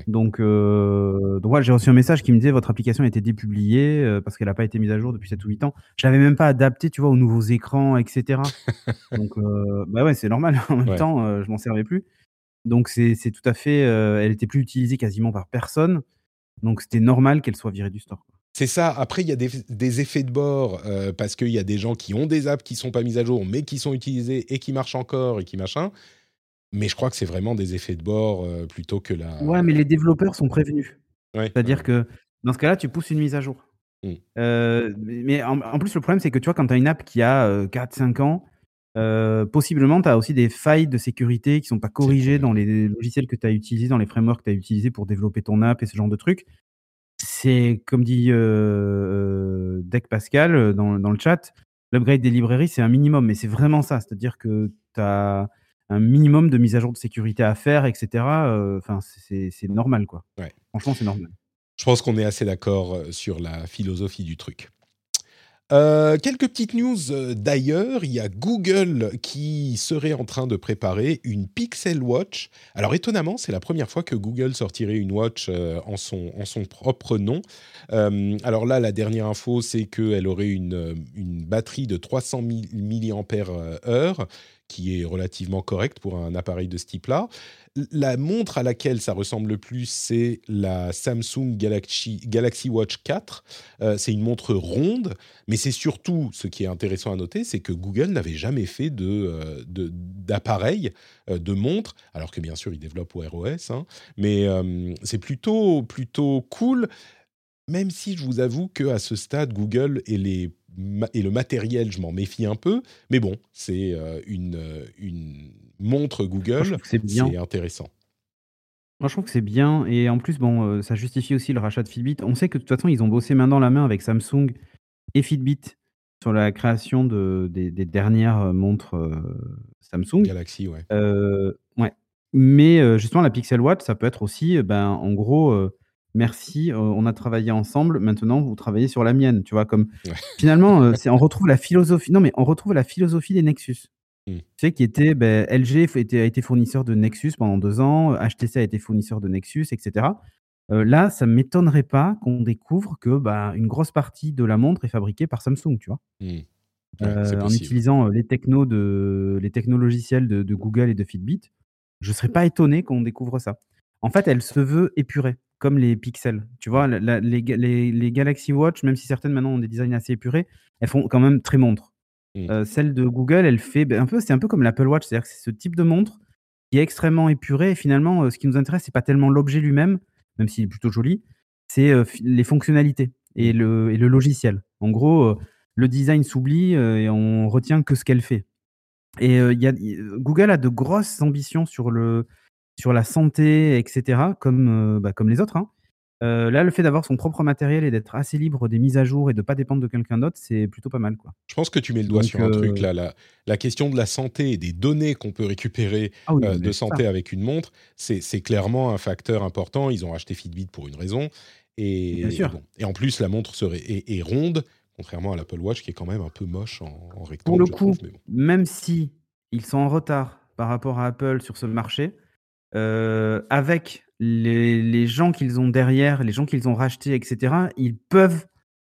Speaker 2: Donc, donc j'ai reçu un message qui me disait votre application a été dépubliée parce qu'elle n'a pas été mise à jour depuis 7 ou 8 ans. Je l'avais même pas adapté, tu vois, aux nouveaux écrans, etc. donc, bah ouais, c'est normal. en même temps, je m'en servais plus. Donc c'est tout à fait, elle était plus utilisée quasiment par personne. Donc c'était normal qu'elle soit virée du store.
Speaker 1: C'est ça. Après, il y a des, effets de bord parce qu'il y a des gens qui ont des apps qui sont pas mises à jour, mais qui sont utilisées et qui marchent encore et qui machin. Mais je crois que c'est vraiment des effets de bord plutôt que la.
Speaker 2: Ouais, mais les développeurs sont prévenus. C'est-à-dire que dans ce cas-là, tu pousses une mise à jour. Mmh. mais en, en, plus, le problème, c'est que tu vois, quand tu as une app qui a 4-5 ans, euh, possiblement, tu as aussi des failles de sécurité qui sont pas corrigées dans les logiciels que tu as utilisés, dans les frameworks que tu as utilisés pour développer ton app et ce genre de trucs. C'est, comme dit euh, euh Deck Pascal euh, dans, dans, le chat, l'upgrade des librairies, c'est un minimum, mais c'est vraiment ça. C'est-à-dire que tu as un minimum de mise à jour de sécurité à faire, etc. Enfin, c'est normal, quoi. Franchement, c'est normal.
Speaker 1: Je pense qu'on est assez d'accord sur la philosophie du truc. Euh, quelques petites news euh, d'ailleurs. Il y a Google qui serait en train de préparer une Pixel Watch. Alors étonnamment, c'est la première fois que Google sortirait une watch euh, en, son, en son propre nom. alors là, la dernière info, c'est qu'elle aurait une, une batterie de 300 mAh qui est relativement correcte pour un appareil de ce type-là. La montre à laquelle ça ressemble le plus, c'est la Samsung Galaxy, Galaxy Watch 4. Euh, c'est une montre ronde, mais c'est surtout, ce qui est intéressant à noter, c'est que Google n'avait jamais fait de, euh, d'appareil, euh, de, montre, alors que bien sûr, il développe Wear OS, hein, mais c'est plutôt, plutôt cool, même si je vous avoue qu'à ce stade, Google et les et le matériel, je m'en méfie un peu. Mais bon, c'est une, une montre Google, c'est intéressant.
Speaker 2: Moi, je trouve que c'est bien. Et en plus, bon, euh, ça justifie aussi le rachat de Fitbit. On sait que de toute façon, ils ont bossé main dans la main avec Samsung et Fitbit sur la création de, des, dernières euh, montres euh, Samsung.
Speaker 1: Galaxy, ouais.
Speaker 2: ouais. Mais justement, la Pixel Watch, ça peut être aussi, ben, en gros, merci, on a travaillé ensemble, maintenant vous travaillez sur la mienne, tu vois, comme finalement, c'est, on retrouve la philosophie, non mais on retrouve la philosophie des Nexus. Mmh. Tu sais, qui était, ben, LG a été fournisseur de Nexus pendant deux ans, HTC a été fournisseur de Nexus, etc. Euh, là, ça ne m'étonnerait pas qu'on découvre que bah, une grosse partie de la montre est fabriquée par Samsung, tu vois. Mmh. Euh, en utilisant euh, les technos de les technologiciels de, de, Google et de Fitbit, je ne serais pas étonné qu'on découvre ça. En fait, elle se veut épurée, comme les pixels. Tu vois, les, les, les, Galaxy Watch, même si certaines maintenant ont des designs assez épurés, elles font quand même très montre. Mmh. Euh, celle de Google, elle fait ben, un peu, c'est un peu comme l'Apple Watch, c'est-à-dire que c'est ce type de montre qui est extrêmement épuré. Et finalement, euh, ce qui nous intéresse, c'est pas tellement l'objet lui-même, même s'il est plutôt joli, c'est euh, les fonctionnalités et mmh. le, et le logiciel. En gros, le design s'oublie et on retient que ce qu'elle fait. Et y a, Google a de grosses ambitions sur le sur la santé, etc., comme, bah, comme les autres. Hein. Euh, là, le fait d'avoir son propre matériel et d'être assez libre des mises à jour et de pas dépendre de quelqu'un d'autre, c'est plutôt pas mal, quoi.
Speaker 1: Je pense que tu mets le doigt sur un truc là, la, question de la santé et des données qu'on peut récupérer ah euh, de santé avec une montre, c'est clairement un facteur important. Ils ont acheté Fitbit pour une raison et, et en plus la montre serait est, ronde, contrairement à l'Apple Watch qui est quand même un peu moche en, en rectangle.
Speaker 2: Pour le coup, même si ils sont en retard par rapport à Apple sur ce marché, avec les, gens qu'ils ont derrière, les gens qu'ils ont rachetés, etc., ils peuvent,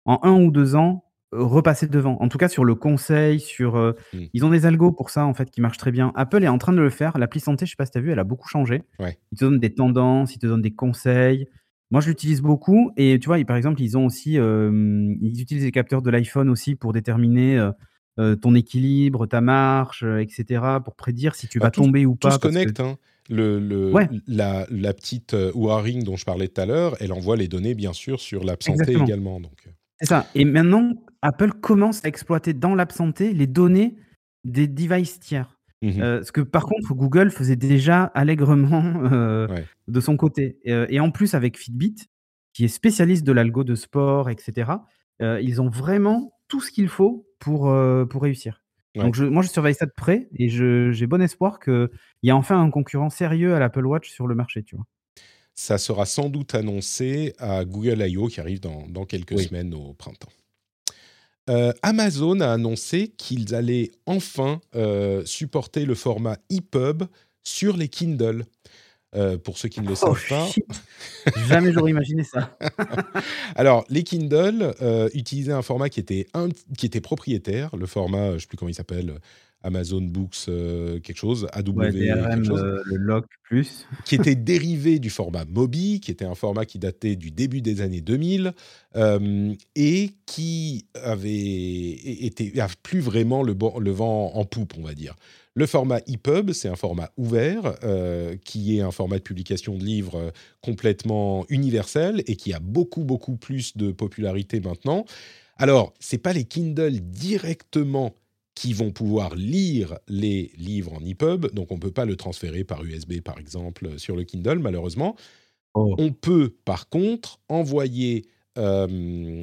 Speaker 2: en un ou deux ans, repasser devant. En tout cas, sur le conseil, sur. Euh, mmh. Ils ont des algos pour ça, en fait, qui marchent très bien. Apple est en train de le faire. L'appli santé, je sais pas si tu as vu, elle a beaucoup changé. Ils te donnent des tendances, ils te donnent des conseils. Moi, je l'utilise beaucoup. Et tu vois, par exemple, ils ont aussi. Euh, ils utilisent les capteurs de l'iPhone aussi pour déterminer. Euh, ton équilibre, ta marche, etc., pour prédire si tu bah, vas tomber ou pas.
Speaker 1: Tout se connecte. Hein le, la, la, petite euh, dont je parlais tout à l'heure, elle envoie les données, bien sûr, sur l'app santé également. Euh.
Speaker 2: C'est ça. Et maintenant, Apple commence à exploiter dans l'absenté les données des devices tiers. Mmh ce que par contre Google faisait déjà allègrement de son côté. et en plus avec Fitbit, qui est spécialiste de l'algo de sport, etc., ils ont vraiment tout ce qu'il faut pour, pour réussir. Donc moi je surveille ça de près et j'ai bon espoir qu'il y a enfin un concurrent sérieux à l'Apple Watch sur le marché, tu vois.
Speaker 1: Ça sera sans doute annoncé à Google I.O. qui arrive dans, dans quelques semaines au printemps. Euh, Amazon a annoncé qu'ils allaient enfin euh, supporter le format EPUB sur les Kindle. Euh, pour ceux qui ne le savent oh, pas.
Speaker 2: Jamais j'aurais imaginé ça.
Speaker 1: Alors, les Kindle utilisaient un format qui était, qui était propriétaire, le format, je ne sais plus comment il s'appelle, Amazon Books euh, quelque chose, AW quelque chose,
Speaker 2: euh, le Lock Plus,
Speaker 1: qui était dérivé du format Mobi, qui était un format qui datait du début des années 2000 euh, et qui avait été plus vraiment le, le, vent en poupe, on va dire. Le format EPUB, c'est un format ouvert, qui est un format de publication de livres complètement universel et qui a beaucoup, beaucoup plus de popularité maintenant. Alors, c'est pas les Kindle directement qui vont pouvoir lire les livres en EPUB. Donc, on ne peut pas le transférer par USB, par exemple, sur le Kindle, malheureusement. Oh. On peut, par contre, envoyer euh,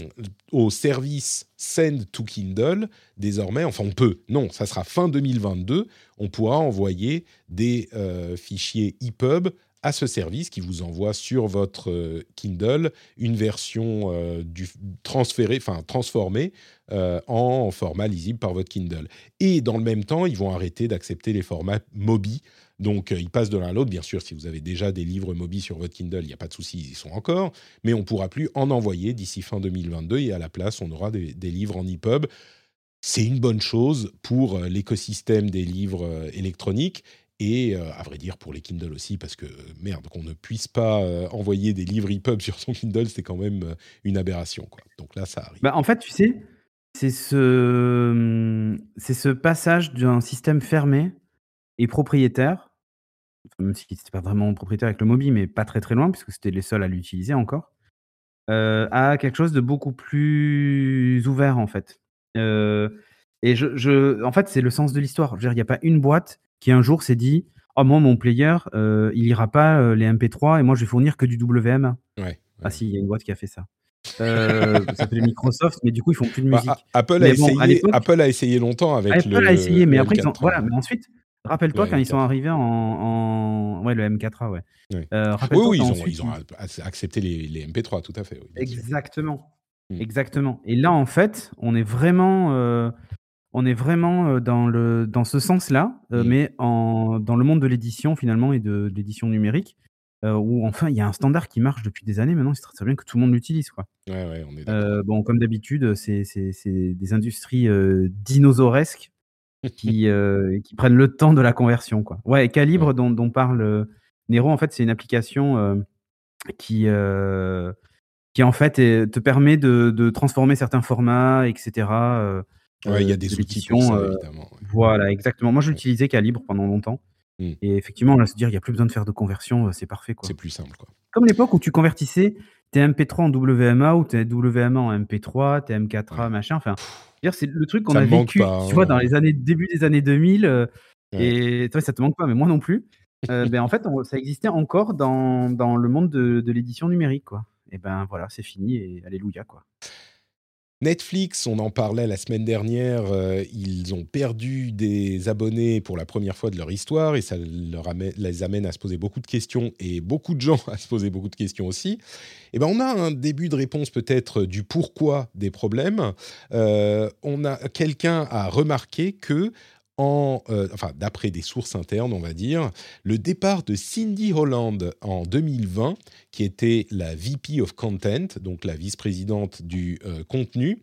Speaker 1: au service Send to Kindle, désormais, enfin on peut, non, ça sera fin 2022, on pourra envoyer des euh, fichiers EPUB à ce service qui vous envoie sur votre euh, Kindle une version du transformée en format lisible par votre Kindle. Et dans le même temps, ils vont arrêter d'accepter les formats Mobi. Donc, ils passent de l'un à l'autre. Bien sûr, si vous avez déjà des livres Mobi sur votre Kindle, il n'y a pas de souci, ils y sont encore. Mais on ne pourra plus en envoyer d'ici fin 2022. Et à la place, on aura des, livres en EPUB. C'est une bonne chose pour l'écosystème des livres électroniques et euh, à vrai dire pour les Kindle aussi, parce que merde, qu'on ne puisse pas euh, envoyer des livres EPUB sur son Kindle, c'est quand même euh, une aberration. Donc là, ça arrive.
Speaker 2: Bah, en fait, tu sais, ce, c'est ce passage d'un système fermé et propriétaire, même si c'était pas vraiment propriétaire avec le Mobi, mais pas très très loin, puisque c'était les seuls à l'utiliser encore, à quelque chose de beaucoup plus ouvert en fait. et je, je, en fait, c'est le sens de l'histoire. Il n'y a pas une boîte qui un jour s'est dit Oh, moi, mon player, euh, il ira pas euh, les MP3 et moi, je vais fournir que du WM.
Speaker 1: Ouais,
Speaker 2: Ah, si, il y a une boîte qui a fait ça. Euh, ça s'appelle Microsoft, mais du coup, ils font plus de bah, musique.
Speaker 1: Apple, a essayé, Apple a essayé longtemps avec
Speaker 2: Apple
Speaker 1: le.
Speaker 2: a essayé, mais après, voilà, mais ensuite, rappelle-toi quand ils sont arrivés en, en, Ouais, le M4A, ouais.
Speaker 1: Euh, oui, oui, ils, ont, ils, ont, accepté les, les, MP3, tout à fait.
Speaker 2: Exactement. Hmm. Exactement. Et là, en fait, on est vraiment on est vraiment dans, le, dans ce sens-là, mmh. mais en, dans le monde de l'édition finalement et de, l'édition numérique, où enfin il y a un standard qui marche depuis des années maintenant, c'est très, bien que tout le monde l'utilise. Quoi. bon, comme d'habitude, c'est, des industries dinosauresques qui, qui prennent le temps de la conversion. Quoi. Ouais, Calibre dont, dont, parle Nero, en fait, c'est une application qui, qui en fait te permet de, de, transformer certains formats, etc.
Speaker 1: Ouais, il y a des outils pour ça, évidemment.
Speaker 2: Voilà, exactement. Moi, j'utilisais Calibre pendant longtemps. Mmh. Et effectivement, là, se dire, il n'y a plus besoin de faire de conversion, c'est parfait.
Speaker 1: C'est plus simple. Quoi.
Speaker 2: Comme l'époque où tu convertissais tes MP3 en WMA ou tes WMA en MP3, tes M4A, machin. Enfin, c'est le truc qu'on a vécu, tu vois, dans les années, début des années 2000. Et toi, ça te manque pas, mais moi non plus. ben, en fait, ça existait encore dans, dans le monde de, de l'édition numérique, quoi. Et ben voilà, c'est fini et alléluia, quoi.
Speaker 1: Netflix, on en parlait la semaine dernière, euh, ils ont perdu des abonnés pour la première fois de leur histoire et ça les amène à se poser beaucoup de questions et beaucoup de gens à se poser beaucoup de questions aussi. Et eh ben on a un début de réponse peut-être du pourquoi des problèmes. Euh, on a quelqu'un a remarqué que euh, enfin, d'après des sources internes, on va dire, le départ de Cindy Holland en 2020, qui était la VP of Content, donc la vice-présidente du euh, contenu,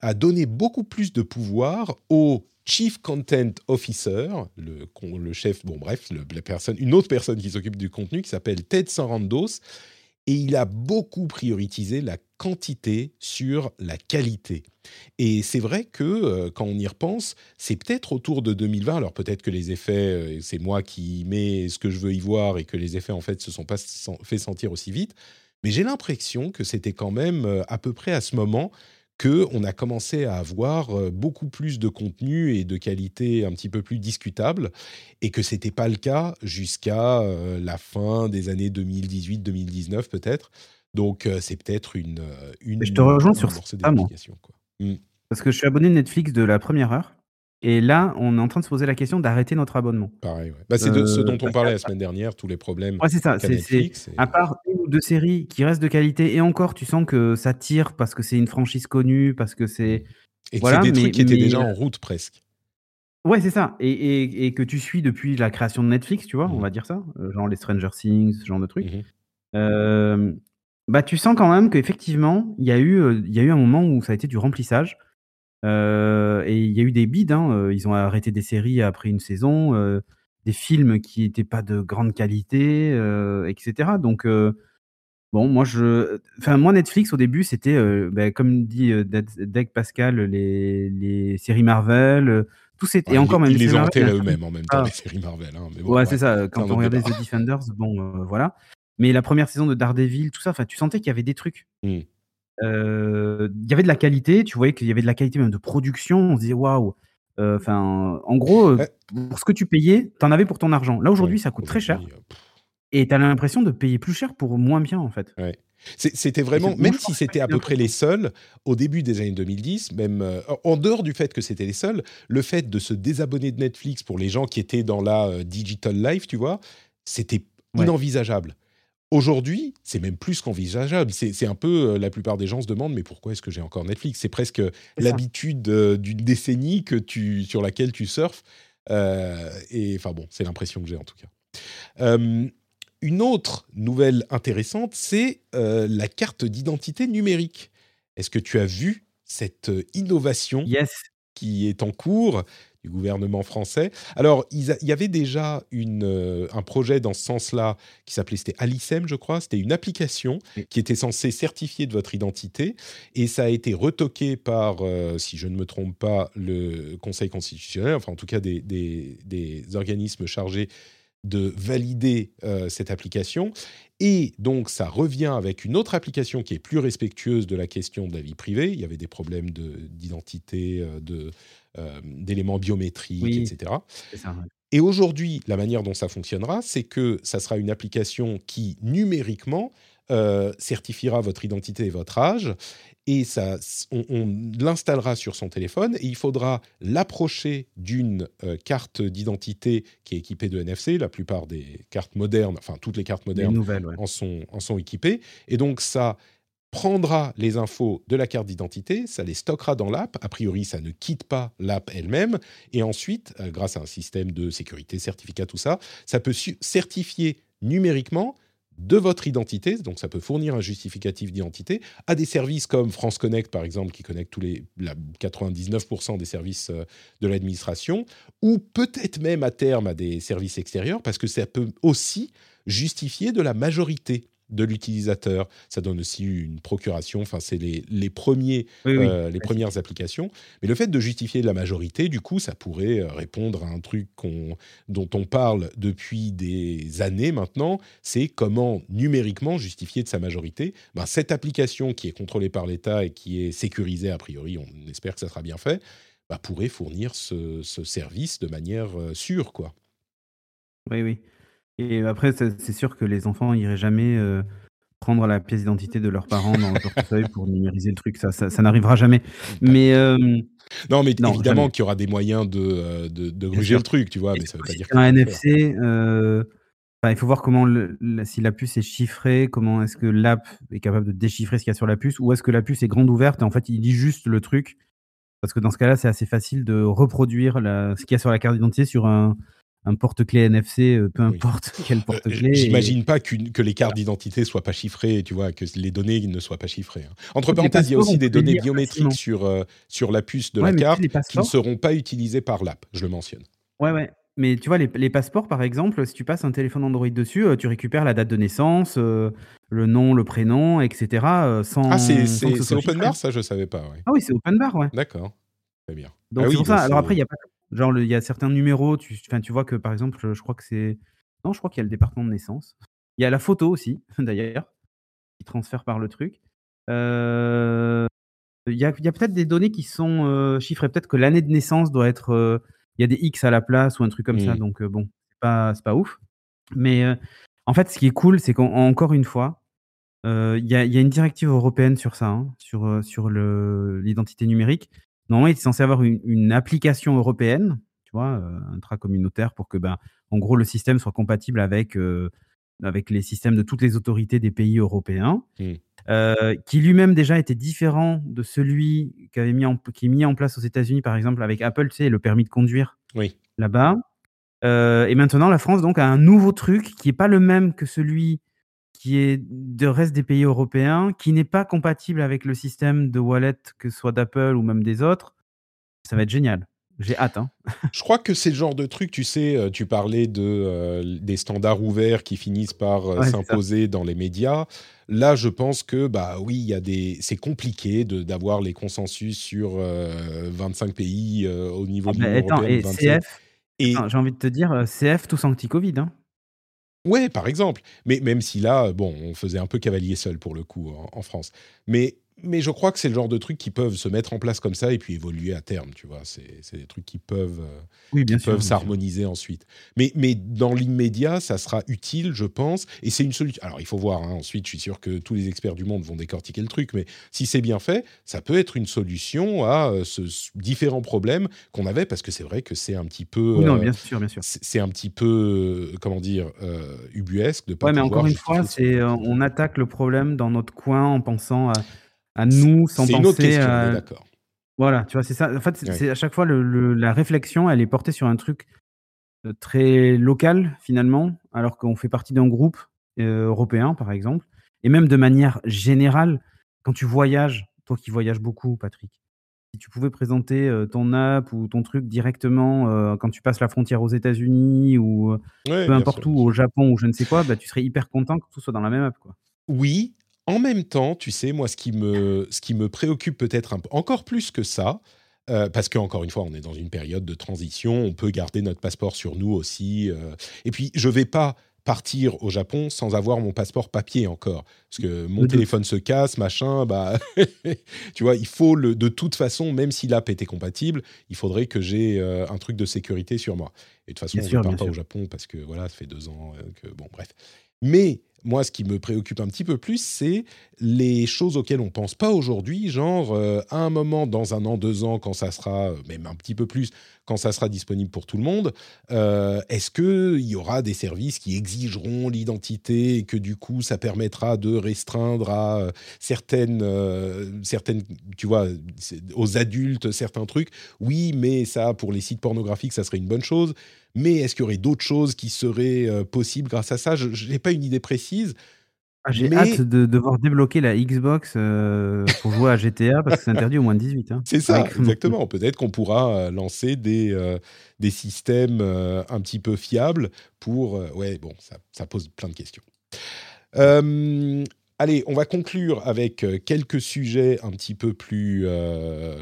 Speaker 1: a donné beaucoup plus de pouvoir au Chief Content Officer, le, chef, bon bref, la personne, une autre personne qui s'occupe du contenu, qui s'appelle Ted Sarandos, et il a beaucoup prioritisé la quantité sur la qualité. Et c'est vrai que euh, quand on y repense, c'est peut-être autour de 2020, alors peut-être que les effets, euh, c'est moi qui mets ce que je veux y voir et que les effets en fait se sont pas fait sentir aussi vite, mais j'ai l'impression que c'était quand même euh, à peu près à ce moment qu'on a commencé à avoir euh, beaucoup plus de contenu et de qualité un petit peu plus discutable, et que c'était pas le cas jusqu'à euh, la fin des années 2018-2019 peut-être. Donc euh, c'est peut-être une, une.
Speaker 2: Je te rejoins sur ça. Mmh. Parce que je suis abonné Netflix de la première heure. Et là, on est en train de se poser la question d'arrêter notre abonnement.
Speaker 1: Pareil, ouais. bah, c'est de ce dont on parlait la semaine dernière, tous les problèmes.
Speaker 2: Ouais, c'est ça. C'est, À part une ou deux séries qui restent de qualité, et encore, tu sens que ça tire parce que c'est une franchise connue, parce que c'est.
Speaker 1: Et que c'est des trucs qui étaient déjà en route presque.
Speaker 2: Ouais, c'est ça. Et, et, que tu suis depuis la création de Netflix, tu vois, on mmh. va dire ça. Euh, genre les Stranger Things, ce genre de trucs. Mmh euh, bah, tu sens quand même qu'effectivement, il y, a eu, euh, il y a eu un moment où ça a été du remplissage. Euh, et il y a eu des bides, hein, euh, ils ont arrêté des séries après une saison, euh, des films qui n'étaient pas de grande qualité, etc. Donc, bon, moi, je enfin, moi, Netflix, au début, c'était, bah, comme dit, Deg Pascal, les les séries Marvel, tout c'était et encore
Speaker 1: même ils les ont enterrés eux-mêmes en même temps, les séries Marvel, hein,
Speaker 2: Ouais, c'est ça, quand on regardait The Defenders, bon, voilà. Mais la première saison de Daredevil, tout ça, tu sentais qu'il y avait des trucs. Mmh. Euh, il y avait de la qualité, tu voyais qu'il y avait de la qualité même de production. On se disait waouh. Euh, enfin, en gros, euh, pour ce que tu payais, tu en avais pour ton argent. Là aujourd'hui, ça coûte très cher. Et tu as l'impression de payer plus cher pour moins bien en fait.
Speaker 1: C'était vraiment, même si c'était à peu près les seuls, au début des années 2010, même en dehors du fait que c'était les seuls, le fait de se désabonner de Netflix pour les gens qui étaient dans la digital life, tu vois, c'était inenvisageable. Aujourd'hui, c'est même plus qu'envisageable. C'est un peu, euh, la plupart des gens se demandent, mais pourquoi est-ce que j'ai encore Netflix? C'est presque l'habitude euh, d'une décennie que tu, sur laquelle tu surfes. Euh, et enfin bon, c'est l'impression que j'ai en tout cas. une autre nouvelle intéressante, c'est la carte d'identité numérique. Est-ce que tu as vu cette innovation qui est en cours? Du gouvernement français. Alors, il, y avait déjà une, euh, un projet dans ce sens-là qui s'appelait, c'était Alicem, je crois. C'était une application qui était censée certifier de votre identité. Et ça a été retoqué par, euh, si je ne me trompe pas, le Conseil constitutionnel, enfin en tout cas des, des, organismes chargés de valider euh, cette application. Et donc, ça revient avec une autre application qui est plus respectueuse de la question de la vie privée. Il y avait des problèmes d'identité, de, d'éléments biométriques, etc. Et aujourd'hui, la manière dont ça fonctionnera, c'est que ça sera une application qui, numériquement, euh, certifiera votre identité et votre âge, et ça, on, l'installera sur son téléphone, et il faudra l'approcher d'une euh, carte d'identité qui est équipée de NFC. La plupart des cartes modernes, enfin toutes les cartes modernes en, sont, en sont équipées, et donc ça prendra les infos de la carte d'identité, ça les stockera dans l'app. A priori, ça ne quitte pas l'app elle-même. Et ensuite, euh, grâce à un système de sécurité, certificat, tout ça, ça peut certifier numériquement de votre identité, donc ça peut fournir un justificatif d'identité à des services comme France Connect par exemple qui connecte tous les 99% des services euh, de l'administration ou peut-être même à terme à des services extérieurs parce que ça peut aussi justifier de la majorité de l'utilisateur. Ça donne aussi une procuration. Enfin, c'est les, premiers, euh, les premières applications. Mais le fait de justifier de la majorité, du coup, ça pourrait euh, répondre à un truc dont on parle depuis des années maintenant. C'est comment numériquement justifier de sa majorité. Ben, cette application qui est contrôlée par l'État et qui est sécurisée a priori, on espère que ça sera bien fait, ben, pourrait fournir ce, service de manière euh, sûre, quoi.
Speaker 2: Oui, oui. Et après, c'est sûr que les enfants n'iraient jamais euh, prendre la pièce d'identité de leurs parents dans le portefeuille pour numériser le truc. Ça, ça, n'arrivera jamais. Mais euh,
Speaker 1: non, mais évidemment qu'il y aura des moyens de, euh, de, de gruger le truc, tu vois. Mais ça veut pas dire
Speaker 2: un NFC. il faut voir comment si la puce est chiffrée, comment est-ce que l'app est capable de déchiffrer ce qu'il y a sur la puce, ou est-ce que la puce est grande ouverte et en fait il dit juste le truc. Parce que dans ce cas-là, c'est assez facile de reproduire ce qu'il y a sur la carte d'identité sur un, un NFC, euh, peu importe quel euh, porte-clés.
Speaker 1: J'imagine pas que les cartes d'identité soient pas chiffrées, tu vois, que les données ne soient pas chiffrées. Hein. Entre parenthèses, il y a aussi des données biométriques sur, euh, sur la puce de la carte qui ne seront pas utilisées par l'app, je le mentionne.
Speaker 2: Ouais, ouais. Mais tu vois, les, passeports, par exemple, si tu passes un téléphone Android dessus, tu récupères la date de naissance, le nom, le prénom, etc. sans,
Speaker 1: ah, c'est open bar, ça, je savais pas.
Speaker 2: Ah oui, c'est open bar, ouais.
Speaker 1: D'accord. Très bien.
Speaker 2: Donc,
Speaker 1: ah
Speaker 2: c'est pour ça. Alors après, il n'y a pas Genre, il y a certains numéros, tu, tu vois que par exemple, je crois que c'est. Non, je crois qu'il y a le département de naissance. Il y a la photo aussi, d'ailleurs, qui transfère par le truc. Euh, Il y a, peut-être des données qui sont chiffrées. Peut-être que l'année de naissance doit être. Il y a des X à la place ou un truc comme ça. Mmh. Donc, bon, c'est pas, pas ouf. Mais en fait, ce qui est cool, c'est qu'encore une fois, il y, a, une directive européenne sur ça, hein, sur, sur l'identité numérique. Normalement, il est censé avoir une, application européenne, tu vois, intra-communautaire, pour que, ben, en gros, le système soit compatible avec, avec les systèmes de toutes les autorités des pays européens. Mmh. Euh, qui lui-même déjà était différent de celui qui, avait mis en, qui est mis en place aux États-Unis, par exemple, avec Apple, tu sais, le permis de conduire
Speaker 1: oui.
Speaker 2: là-bas. Euh, et maintenant, la France donc a un nouveau truc qui n'est pas le même que celui qui est de reste des pays européens, qui n'est pas compatible avec le système de wallet que ce soit d'Apple ou même des autres. Ça va être génial. J'ai hâte. Hein.
Speaker 1: Je crois que c'est le genre de truc, tu sais, euh, tu parlais de, euh, des standards ouverts qui finissent par euh, s'imposer dans les médias. Là, je pense que, bah oui, il y a des, c'est compliqué d'avoir les consensus sur 25 pays au niveau de l'Union
Speaker 2: européenne. Et CF, et... j'ai envie de te dire, CF tous anti-Covid. Hein.
Speaker 1: Ouais, par exemple. Mais même si là, bon, on faisait un peu cavalier seul pour le coup en, en France. Mais mais je crois que c'est le genre de trucs qui peuvent se mettre en place comme ça et puis évoluer à terme, tu vois. C'est des trucs qui peuvent, euh, peuvent s'harmoniser ensuite. Mais, mais dans l'immédiat, ça sera utile, je pense. Et c'est une solution. Alors, il faut voir. Hein, ensuite, je suis sûr que tous les experts du monde vont décortiquer le truc. Mais si c'est bien fait, ça peut être une solution à euh, ce, différents problèmes qu'on avait parce que c'est vrai que c'est un petit peu.
Speaker 2: Oui, non, bien sûr, bien sûr.
Speaker 1: C'est un petit peu, comment dire, ubuesque de pas.
Speaker 2: Ouais, mais encore une fois, c'est on attaque le problème dans notre coin en pensant à à nous sans penser. C'est une autre question,
Speaker 1: d'accord.
Speaker 2: Voilà, tu vois, c'est ça. En fait, c'est à chaque fois le, la réflexion, elle est portée sur un truc euh, très local finalement, alors qu'on fait partie d'un groupe euh, européen, par exemple, et même de manière générale, quand tu voyages, toi qui voyages beaucoup, Patrick, si tu pouvais présenter euh, ton app ou ton truc directement quand tu passes la frontière aux États-Unis ou peu importe où, au Japon ou je ne sais quoi, bah, tu serais hyper content que tout soit dans la même app. Quoi.
Speaker 1: Oui, en même temps, tu sais, moi, ce qui me, ce qui me préoccupe peut-être encore plus que ça, euh, parce qu'encore une fois, on est dans une période de transition, on peut garder notre passeport sur nous aussi. Euh, et puis, je ne vais pas partir au Japon sans avoir mon passeport papier encore. Parce que mon téléphone se casse, machin, bah, tu vois, il faut le, de toute façon, même si l'app était compatible, il faudrait que j'ai euh, un truc de sécurité sur moi. Et de toute façon, je ne pars pas au Japon parce que voilà, ça fait deux ans que, bon, bref. Mais moi, ce qui me préoccupe un petit peu plus, c'est les choses auxquelles on pense pas aujourd'hui, genre euh, à un moment, dans un an, deux ans, quand ça sera, euh, même un petit peu plus, quand ça sera disponible pour tout le monde, euh, est-ce qu'il y aura des services qui exigeront l'identité et que du coup, ça permettra de restreindre à certaines, certaines, tu vois, aux adultes certains trucs? Oui, mais ça, pour les sites pornographiques, ça serait une bonne chose. Mais est-ce qu'il y aurait d'autres choses qui seraient euh, possibles grâce à ça? Je n'ai pas une idée précise.
Speaker 2: Ah, j'ai hâte de devoir débloquer la Xbox euh, pour jouer à GTA parce que c'est interdit au moins de 18. Hein.
Speaker 1: C'est ça, exactement. Peut-être qu'on pourra euh, lancer des, des systèmes un petit peu fiables pour... ouais, bon, ça, ça, pose plein de questions. Allez, on va conclure avec euh, quelques sujets un petit peu plus, euh,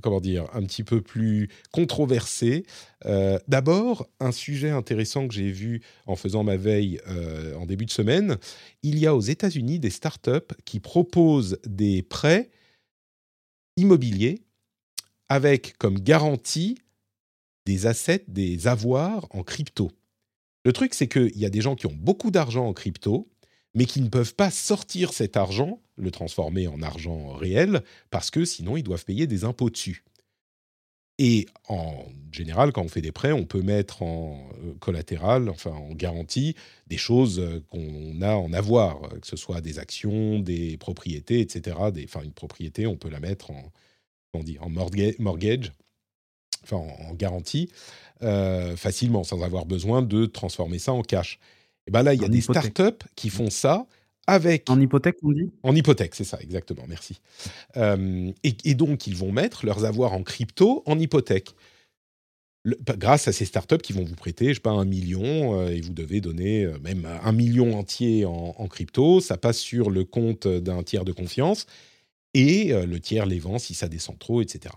Speaker 1: comment dire, un petit peu plus controversés. Euh, d'abord, un sujet intéressant que j'ai vu en faisant ma veille en début de semaine. Il y a aux États-Unis des startups qui proposent des prêts immobiliers avec comme garantie des assets, des avoirs en crypto. Le truc, c'est qu'il y a des gens qui ont beaucoup d'argent en crypto mais qui ne peuvent pas sortir cet argent, le transformer en argent réel, parce que sinon ils doivent payer des impôts dessus. Et en général, quand on fait des prêts, on peut mettre en euh, collatéral, enfin en garantie, des choses euh, qu'on a en avoir, que ce soit des actions, des propriétés, etc. Des, enfin, une propriété, on peut la mettre en, on dit, en mortgage, enfin en, garantie, euh, facilement, sans avoir besoin de transformer ça en cash. Et ben là, il y a des startups qui font ça avec.
Speaker 2: En hypothèque, on dit?
Speaker 1: En hypothèque, c'est ça, exactement, merci. Euh, et, donc, ils vont mettre leurs avoirs en crypto en hypothèque. grâce à ces startups qui vont vous prêter, je sais pas, un million, euh, et vous devez donner euh, même un million entier en, en, crypto, ça passe sur le compte d'un tiers de confiance, et le tiers les vend si ça descend trop, etc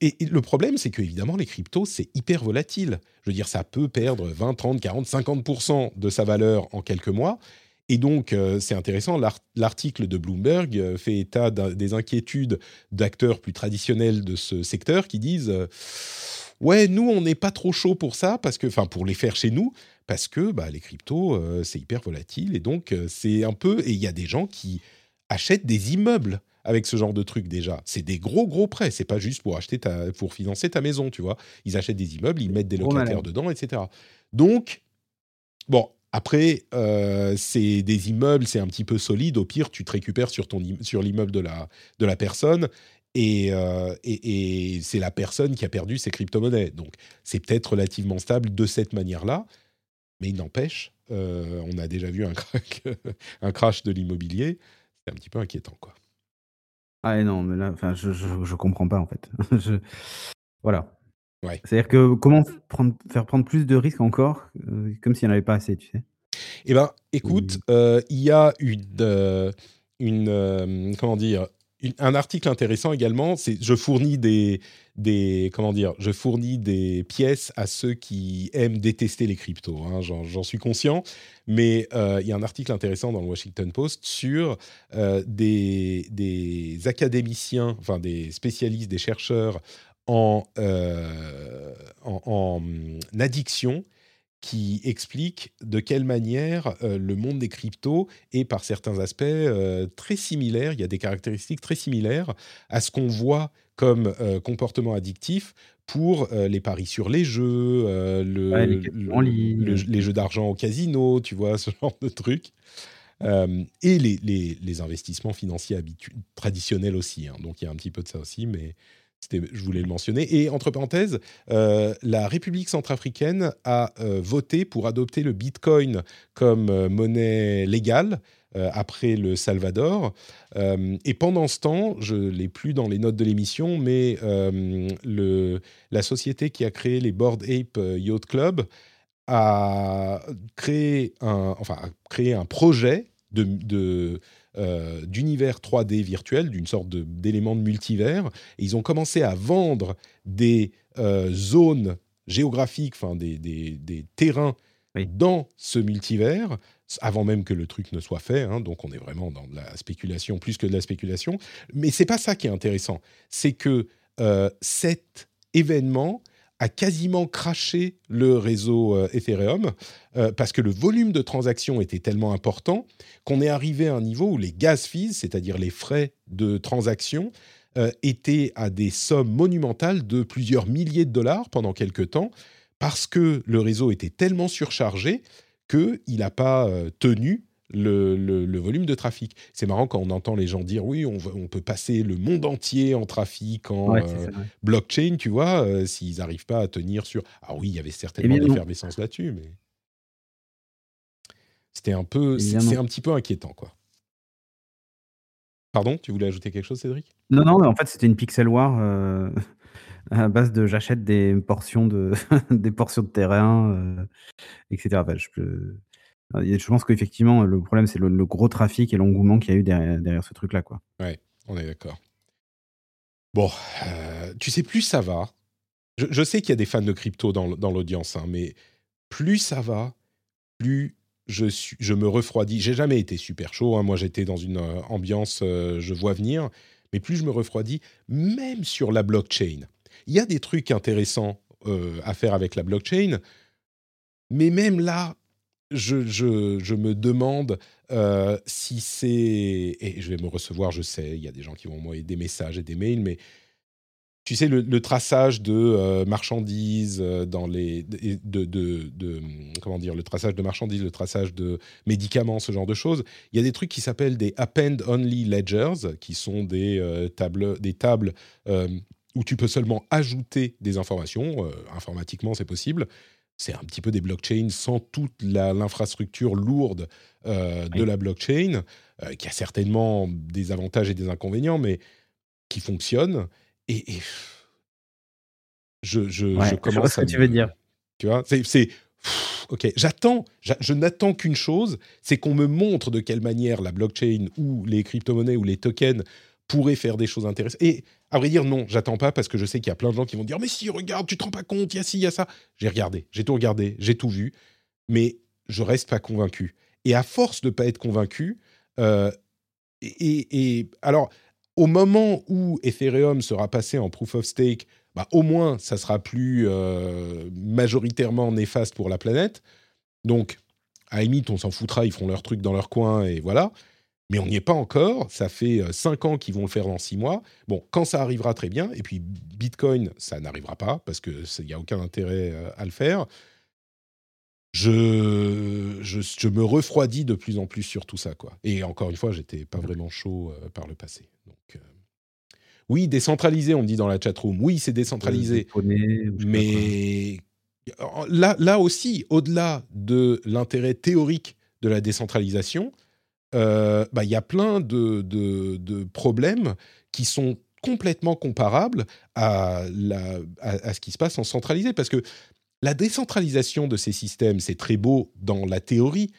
Speaker 1: et, le problème, c'est que évidemment, les cryptos, c'est hyper volatile. Je veux dire, ça peut perdre 20, 30, 40, 50% de sa valeur en quelques mois. Et donc, c'est intéressant, l'article de Bloomberg fait état des inquiétudes d'acteurs plus traditionnels de ce secteur qui disent Ouais, nous, on n'est pas trop chaud pour ça, parce que, enfin, pour les faire chez nous, parce que bah, les cryptos, c'est hyper volatile. Et donc, c'est un peu. Et il y a des gens qui achètent des immeubles avec ce genre de truc déjà. C'est des gros gros prêts. C'est pas juste pour acheter ta, pour financer ta maison, tu vois. Ils achètent des immeubles, ils mettent des locataires dedans, etc. Donc, bon, après, euh, c'est des immeubles, c'est un petit peu solide. Au pire, tu te récupères sur ton sur l'immeuble de la de la personne. Euh, et, et, c'est la personne qui a perdu ses crypto-monnaies. Donc, c'est peut-être relativement stable de cette manière-là. Mais il n'empêche, euh, on a déjà vu un, un crash de l'immobilier. C'est un petit peu inquiétant, quoi.
Speaker 2: Ah non, mais là, enfin, je, je, comprends pas en fait. Voilà. Ouais. C'est-à-dire que comment prendre, faire prendre plus de risques encore, euh, comme s'il n'y en avait pas assez, tu sais?
Speaker 1: Eh ben, écoute, euh, il y a une, euh, une comment dire, un article intéressant également. C'est je fournis des, comment dire, je fournis des pièces à ceux qui aiment détester les cryptos. Hein, j'en suis conscient, mais euh, il y a un article intéressant dans le Washington Post sur euh, des, des, académiciens, enfin des spécialistes, des chercheurs en, euh, en, en addiction qui explique de quelle manière euh, le monde des cryptos est par certains aspects euh, très similaire, il y a des caractéristiques très similaires à ce qu'on voit comme euh, comportement addictif pour les paris sur les jeux, le, les, jeux d'argent au casino, tu vois, ce genre de trucs. et les, les, investissements financiers traditionnels aussi. Hein. Donc il y a un petit peu de ça aussi, mais je voulais le mentionner. Et entre parenthèses, euh, la République centrafricaine a euh, voté pour adopter le Bitcoin comme euh, monnaie légale après le Salvador. et pendant ce temps, je l'ai plus dans les notes de l'émission, mais la société qui a créé les Board Ape Yacht Club a créé un, projet de euh, d'univers 3D virtuel, d'une sorte d'élément de, multivers. Et ils ont commencé à vendre des euh, zones géographiques, enfin des, des, terrains dans ce multivers, avant même que le truc ne soit fait. Hein. donc on est vraiment dans de la spéculation plus que de la spéculation. Mais c'est pas ça qui est intéressant. C'est que euh, cet événement a quasiment craché le réseau euh, Ethereum euh, parce que le volume de transactions était tellement important qu'on est arrivé à un niveau où les gas fees, c'est-à-dire les frais de transaction, euh, étaient à des sommes monumentales de plusieurs milliers de dollars pendant quelques temps parce que le réseau était tellement surchargé qu'il n'a pas tenu le, volume de trafic. C'est marrant quand on entend les gens dire oui, on, on peut passer le monde entier en trafic, en euh, blockchain, tu vois, euh, s'ils n'arrivent pas à tenir sur. Ah oui, il y avait certainement de l'effervescence là-dessus, mais c'était un peu, c'est un petit peu inquiétant, quoi. Pardon, tu voulais ajouter quelque chose, Cédric?
Speaker 2: Non, non, en fait, c'était une pixel war euh, à base de j'achète des portions de des portions de terrain, etc. je peux je pense qu'effectivement, le problème, c'est le, gros trafic et l'engouement qu'il y a eu derrière, ce truc-là. Quoi.
Speaker 1: Ouais, on est d'accord. Bon, euh, tu sais, plus ça va. Je, sais qu'il y a des fans de crypto dans, l'audience, hein, mais plus ça va, plus je, me refroidis. J'ai jamais été super chaud. Hein. Moi, j'étais dans une euh, ambiance, euh, je vois venir. Mais plus je me refroidis, même sur la blockchain. Il y a des trucs intéressants à faire avec la blockchain. Mais même là, je, me demande euh, si c'est. Et je vais me recevoir, je sais, il y a des gens qui vont m'envoyer des messages et des mails, mais tu sais, le, traçage de euh, marchandises euh, dans les. De, comment dire Le traçage de marchandises, le traçage de médicaments, ce genre de choses. Il y a des trucs qui s'appellent des append-only ledgers, qui sont des tables, des tables où tu peux seulement ajouter des informations. informatiquement, c'est possible c'est un petit peu des blockchains sans toute l'infrastructure lourde euh, de la blockchain, euh, qui a certainement des avantages et des inconvénients, mais qui fonctionne. Et, je, je, commence
Speaker 2: ce que tu veux dire.
Speaker 1: Tu vois, c'est ok, j'attends, je n'attends qu'une chose, c'est qu'on me montre de quelle manière la blockchain ou les crypto-monnaies ou les tokens pourrait faire des choses intéressantes. Et à vrai dire, non, j'attends pas parce que je sais qu'il y a plein de gens qui vont dire Mais si, regarde, tu te rends pas compte, il y a ci, il y a ça. J'ai regardé, j'ai tout regardé, j'ai tout vu, mais je reste pas convaincu. Et à force de pas être convaincu, et, alors, au moment où Ethereum sera passé en proof of stake, bah, au moins, ça sera plus majoritairement néfaste pour la planète. Donc, à la on s'en foutra, ils feront leur truc dans leur coin et voilà. Mais on n'y est pas encore. Ça fait cinq ans qu'ils vont le faire dans six mois. Bon, quand ça arrivera, très bien. Et puis, Bitcoin, ça n'arrivera pas parce qu'il n'y a aucun intérêt à le faire je, je, me refroidis de plus en plus sur tout ça. Quoi. Et encore une fois, j'étais pas vraiment chaud euh, par le passé. Donc, euh, oui, décentralisé, on me dit dans la chatroom. Oui, c'est décentralisé. mais là, là aussi, au-delà de l'intérêt théorique de la décentralisation, euh, bah, il y a plein de, de, problèmes qui sont complètement comparables à, la, à, à, ce qui se passe en centralisé. Parce que la décentralisation de ces systèmes, c'est très beau dans la théorie,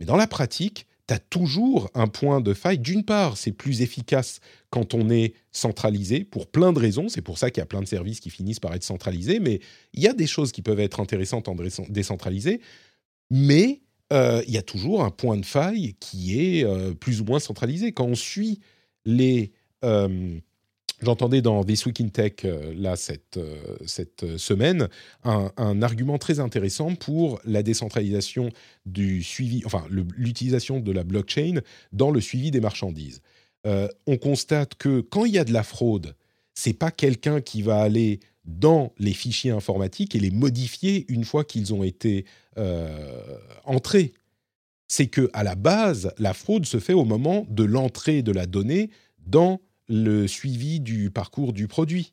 Speaker 1: mais dans la pratique, tu as toujours un point de faille. D'une part, c'est plus efficace quand on est centralisé, pour plein de raisons. C'est pour ça qu'il y a plein de services qui finissent par être centralisés, mais il y a des choses qui peuvent être intéressantes en décentralisé. Mais euh, il y a toujours un point de faille qui est euh, plus ou moins centralisé. Quand on suit les... Euh, J'entendais dans This Week in Tech, là, cette, cette semaine, un, argument très intéressant pour la décentralisation du suivi, enfin, l'utilisation de la blockchain dans le suivi des marchandises. On constate que quand il y a de la fraude, c'est pas quelqu'un qui va aller dans les fichiers informatiques et les modifier une fois qu'ils ont été entrés. C'est que à la base, la fraude se fait au moment de l'entrée de la donnée dans le suivi du parcours du produit.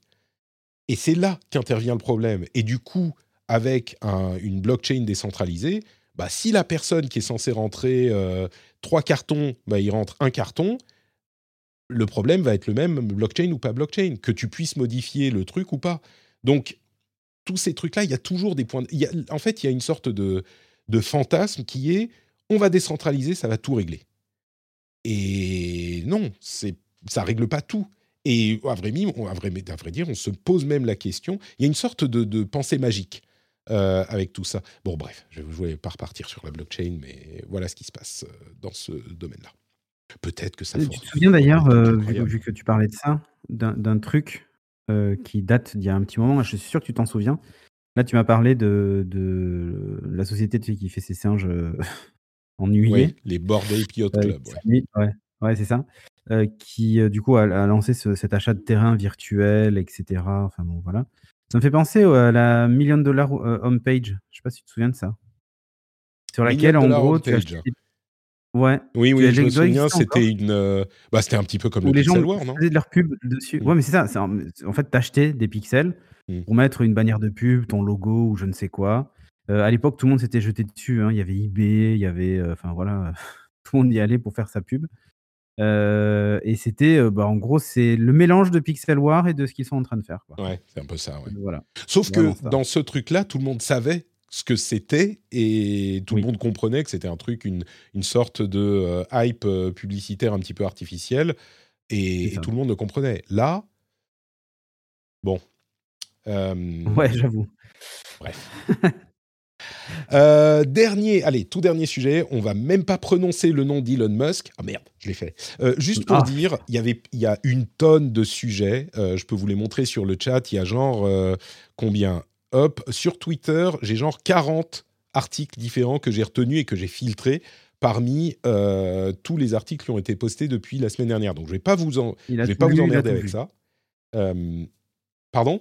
Speaker 1: Et c'est là qu'intervient le problème. Et du coup, avec une blockchain décentralisée, bah, si la personne qui est censée rentrer euh, trois cartons, bah, il rentre un carton, le problème va être le même, blockchain ou pas blockchain, que tu puisses modifier le truc ou pas. Donc, tous ces trucs-là, il y a toujours des points. en fait, il y a une sorte de, de fantasme qui est on va décentraliser, ça va tout régler. Et non, c'est ça règle pas tout. Et à vrai, à vrai, à vrai dire, on se pose même la question. Il y a une sorte de, pensée magique euh, avec tout ça. Bon, bref, je ne voulais pas repartir sur la blockchain, mais voilà ce qui se passe euh, dans ce domaine-là. Peut-être que ça.
Speaker 2: Tu te souviens d'ailleurs, euh, vu, que tu parlais de ça, d'un truc qui date d'il y a un petit moment. Je suis sûr que tu t'en souviens. Là, tu m'as parlé de, de, la société qui fait ses singes ennuyés. Oui,
Speaker 1: les Bored Ape Club.
Speaker 2: Ouais, ouais c'est ça. Euh, qui euh, du coup a, lancé cet achat de terrain virtuel, etc. Enfin bon, voilà. Ça me fait penser à la million dollar euh, homepage. Je sais pas si tu te souviens de ça. Sur laquelle, en gros, tu as Ouais.
Speaker 1: Oui, oui, je me souviens, c'était une. bah, c'était un petit peu comme le les Pixel War, non?
Speaker 2: de leur pub dessus. Mmh. Ouais, mais c'est ça. En fait, t'achetais des pixels mmh. pour mettre une bannière de pub, ton logo ou je ne sais quoi. à l'époque, tout le monde s'était jeté dessus. Hein. Il y avait eBay, il y avait. Enfin, voilà. tout le monde y allait pour faire sa pub et c'était, bah, en gros, c'est le mélange de Pixel War et de ce qu'ils sont en train de faire, quoi.
Speaker 1: Ouais, c'est un peu ça, ouais. Voilà. Sauf que dans ce truc-là, tout le monde savait ce que c'était et tout le monde comprenait que c'était un truc, une, une sorte de hype publicitaire un petit peu artificielle et, tout le monde le comprenait. Là, bon.
Speaker 2: Ouais, j'avoue.
Speaker 1: Bref. Euh, dernier, allez, tout dernier sujet. On va même pas prononcer le nom d'Elon Musk. Ah merde, je l'ai fait. Euh, juste pour ah. dire, il y avait, il y a une tonne de sujets. Euh, je peux vous les montrer sur le chat. Il y a genre combien? Hop, sur Twitter, j'ai genre 40 articles différents que j'ai retenus et que j'ai filtrés parmi tous les articles qui ont été postés depuis la semaine dernière. Donc je vais pas vous en, je vais pas vous emmerder avec ça. pardon?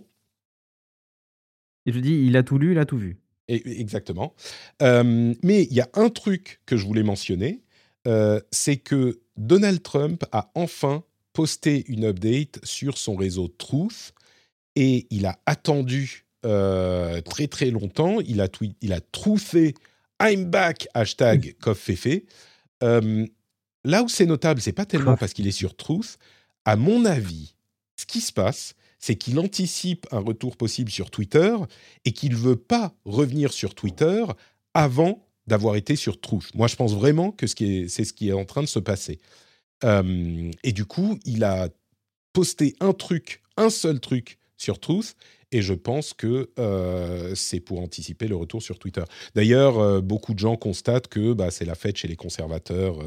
Speaker 2: Et je dis, il a tout lu, il a tout vu.
Speaker 1: Exactement. Euh, mais il y a un truc que je voulais mentionner, euh, c'est que Donald Trump a enfin posté une update sur son réseau Truth et il a attendu euh, très très longtemps. Il a, tweet, il a I'm back hashtag Koffefe. là où c'est notable, c'est pas tellement parce qu'il est sur Truth. À mon avis, ce qui se passe, c'est qu'il anticipe un retour possible sur Twitter et qu'il ne veut pas revenir sur Twitter avant d'avoir été sur Truth. Moi, je pense vraiment que c'est ce qui est en train de se passer. Euh, et du coup, il a posté un truc, un seul truc sur Truth, et je pense que c'est pour anticiper le retour sur Twitter. D'ailleurs, beaucoup de gens constatent que bah, c'est la fête chez les conservateurs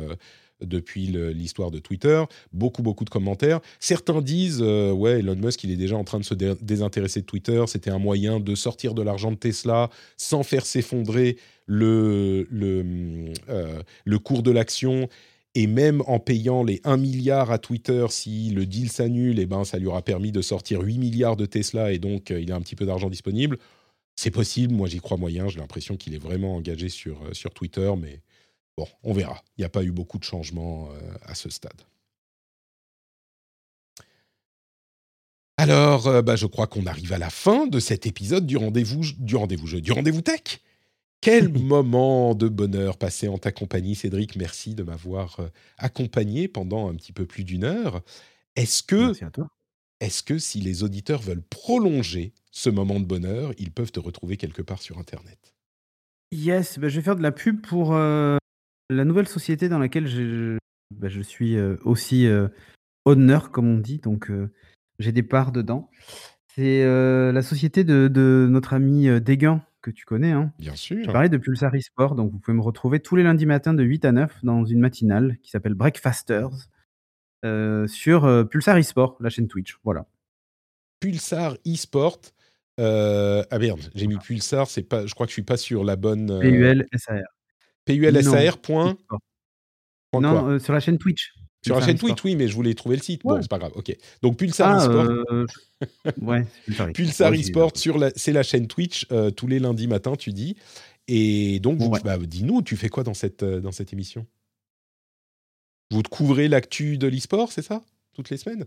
Speaker 1: depuis l'histoire de Twitter. Beaucoup, beaucoup de commentaires. Certains disent, euh, ouais, Elon Musk, il est déjà en train de se désintéresser de Twitter. C'était un moyen de sortir de l'argent de Tesla sans faire s'effondrer le, euh, le cours de l'action. Et même en payant les 1 milliard à Twitter, si le deal s'annule, eh ben, ça lui aura permis de sortir 8 milliards de Tesla et donc euh, il a un petit peu d'argent disponible. C'est possible, moi j'y crois moyen, j'ai l'impression qu'il est vraiment engagé sur, sur Twitter, mais Bon, on verra. Il n'y a pas eu beaucoup de changements euh, à ce stade. Alors, euh, bah, je crois qu'on arrive à la fin de cet épisode du rendez-vous du rendez-vous jeu, du rendez-vous tech. Quel moment de bonheur passé en ta compagnie, Cédric? Merci de m'avoir euh, accompagné pendant un petit peu plus d'une heure. Est-ce que, est-ce que si les auditeurs veulent prolonger ce moment de bonheur, ils peuvent te retrouver quelque part sur Internet?
Speaker 2: Yes, bah, je vais faire de la pub pour la nouvelle société dans laquelle je, bah, je suis euh, aussi euh, owner, comme on dit, donc euh, j'ai des parts dedans. C'est la société de, notre ami Déguin, que tu connais. Hein.
Speaker 1: Bien sûr.
Speaker 2: Je parlais de Pulsar eSport, donc vous pouvez me retrouver tous les lundis matins de 8 à 9 dans une matinale qui s'appelle Breakfasters sur Pulsar eSport, la chaîne Twitch. Voilà.
Speaker 1: Pulsar eSport. ah merde, j'ai mis Pulsar, c'est pas, je crois que je suis pas sur la bonne.
Speaker 2: P-U-L-S-A-R.
Speaker 1: PULSAR.
Speaker 2: Non, euh, sur la chaîne Twitch.
Speaker 1: Sur la chaîne Twitch, oui, mais je voulais trouver le site. Bon, c'est pas grave. Ok. Donc Pulsar ah, eSport.
Speaker 2: Euh, ouais.
Speaker 1: Pulsar eSport sur la, c'est la chaîne Twitch euh, tous les lundis matins, tu dis. Et donc, bah, dis-nous, tu fais quoi dans cette dans cette émission? Vous te couvrez l'actu de l'e-sport, c'est ça? Toutes les semaines?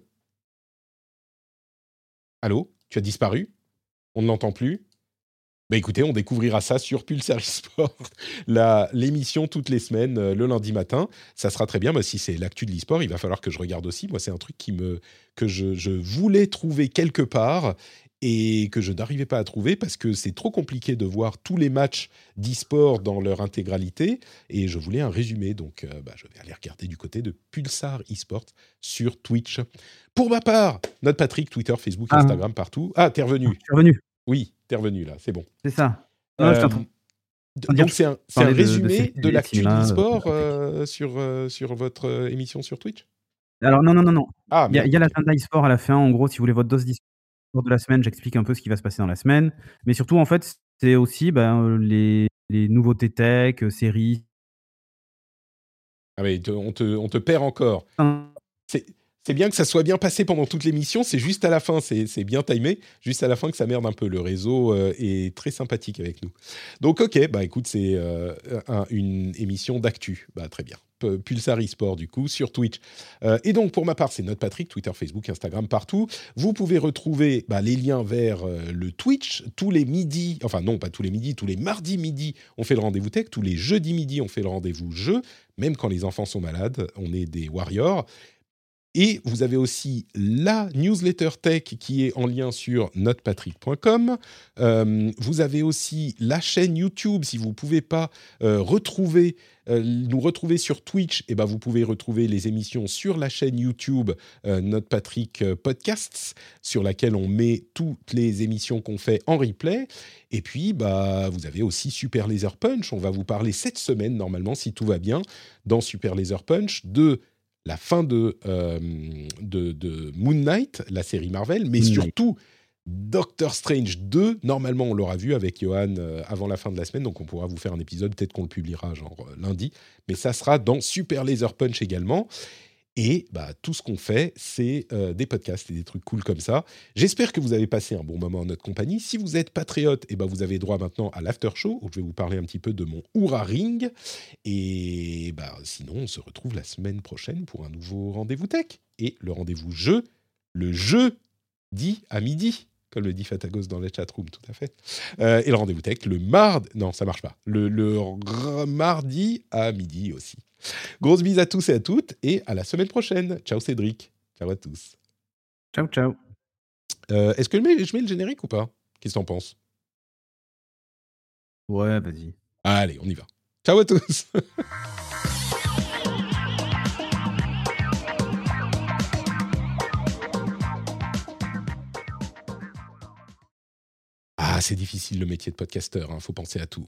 Speaker 1: Allô? Tu as disparu? On ne l'entend plus? Bah écoutez, on découvrira ça sur Pulsar Sport, l'émission toutes les semaines, euh, le lundi matin. Ça sera très bien. Moi, si c'est l'actu de l'e-sport, il va falloir que je regarde aussi. Moi, c'est un truc qui me, que je, je, voulais trouver quelque part et que je n'arrivais pas à trouver parce que c'est trop compliqué de voir tous les matchs d'e-sport dans leur intégralité. Et je voulais un résumé. Donc, euh, bah, je vais aller regarder du côté de Pulsar eSport sur Twitch. Pour ma part, notre Patrick, Twitter, Facebook, ah. Instagram, partout. Ah, t'es revenu.
Speaker 2: T'es revenu.
Speaker 1: Oui, t'es revenu là, c'est bon.
Speaker 2: C'est ça. Euh,
Speaker 1: donc c'est un, résumé de, l'actu de l'e-sport euh, sur, euh, sur votre émission sur Twitch?
Speaker 2: Alors non, non, non, non. Ah, il y a, y a l'agenda e-sport à la fin. En gros, si vous voulez votre dose d'e-sport de la semaine, j'explique un peu ce qui va se passer dans la semaine. Mais surtout, en fait, c'est aussi ben, les, les nouveautés tech, séries.
Speaker 1: Ah mais on te, on te perd encore. C'est c'est bien que ça soit bien passé pendant toute l'émission. C'est juste à la fin, c'est bien timé. Juste à la fin que ça merde un peu. Le réseau euh, est très sympathique avec nous. Donc, ok, bah écoute, c'est euh, une émission d'actu. Bah très bien. Pulsar eSport du coup sur Twitch. Euh, et donc pour ma part, c'est notre Patrick, Twitter, Facebook, Instagram, partout. Vous pouvez retrouver bah, les liens vers le Twitch tous les midis, enfin non pas tous les midis, tous les mardis midi, on fait le rendez-vous tech, tous les jeudis midi, on fait le rendez-vous jeu. Même quand les enfants sont malades, on est des warriors. Et vous avez aussi la newsletter tech qui est en lien sur notrepatrick.com. Euh, vous avez aussi la chaîne YouTube. Si vous ne pouvez pas euh, retrouver, euh, nous retrouver sur Twitch, et eh ben vous pouvez retrouver les émissions sur la chaîne YouTube Notrepatrick Podcasts, sur laquelle on met toutes les émissions qu'on fait en replay. Et puis, bah, vous avez aussi Super Laser Punch. On va vous parler cette semaine, normalement, si tout va bien, dans Super Laser Punch, de la fin de, euh, de, Moon Knight, la série Marvel, mais surtout Doctor Strange 2. Normalement, on l'aura vu avec Johan euh, avant la fin de la semaine, donc on pourra vous faire un épisode. Peut-être qu'on le publiera genre euh, lundi, mais ça sera dans Super Laser Punch également. Et bah, tout ce qu'on fait, c'est euh, des podcasts et des trucs cool comme ça. J'espère que vous avez passé un bon moment en notre compagnie. Si vous êtes patriote, et eh ben vous avez droit maintenant à l'after show, où je vais vous parler un petit peu de mon Oura Ring. Et bah, sinon, on se retrouve la semaine prochaine pour un nouveau rendez-vous tech. Et le rendez-vous jeu, le jeu dit à midi comme le dit Fatagos dans les chatrooms, tout à fait. Euh, et le rendez-vous tech le mardi, non, ça marche pas, le, le mardi à midi aussi. Grosse bise à tous et à toutes et à la semaine prochaine. Ciao Cédric. Ciao à tous.
Speaker 2: Ciao, ciao.
Speaker 1: Euh, est-ce que je mets, je mets, le générique ou pas? Qu'est-ce que t'en penses?
Speaker 2: Ouais, vas-y.
Speaker 1: Allez, on y va. Ciao à tous. Ah, c'est difficile le métier de podcasteur, il hein, faut penser à tout.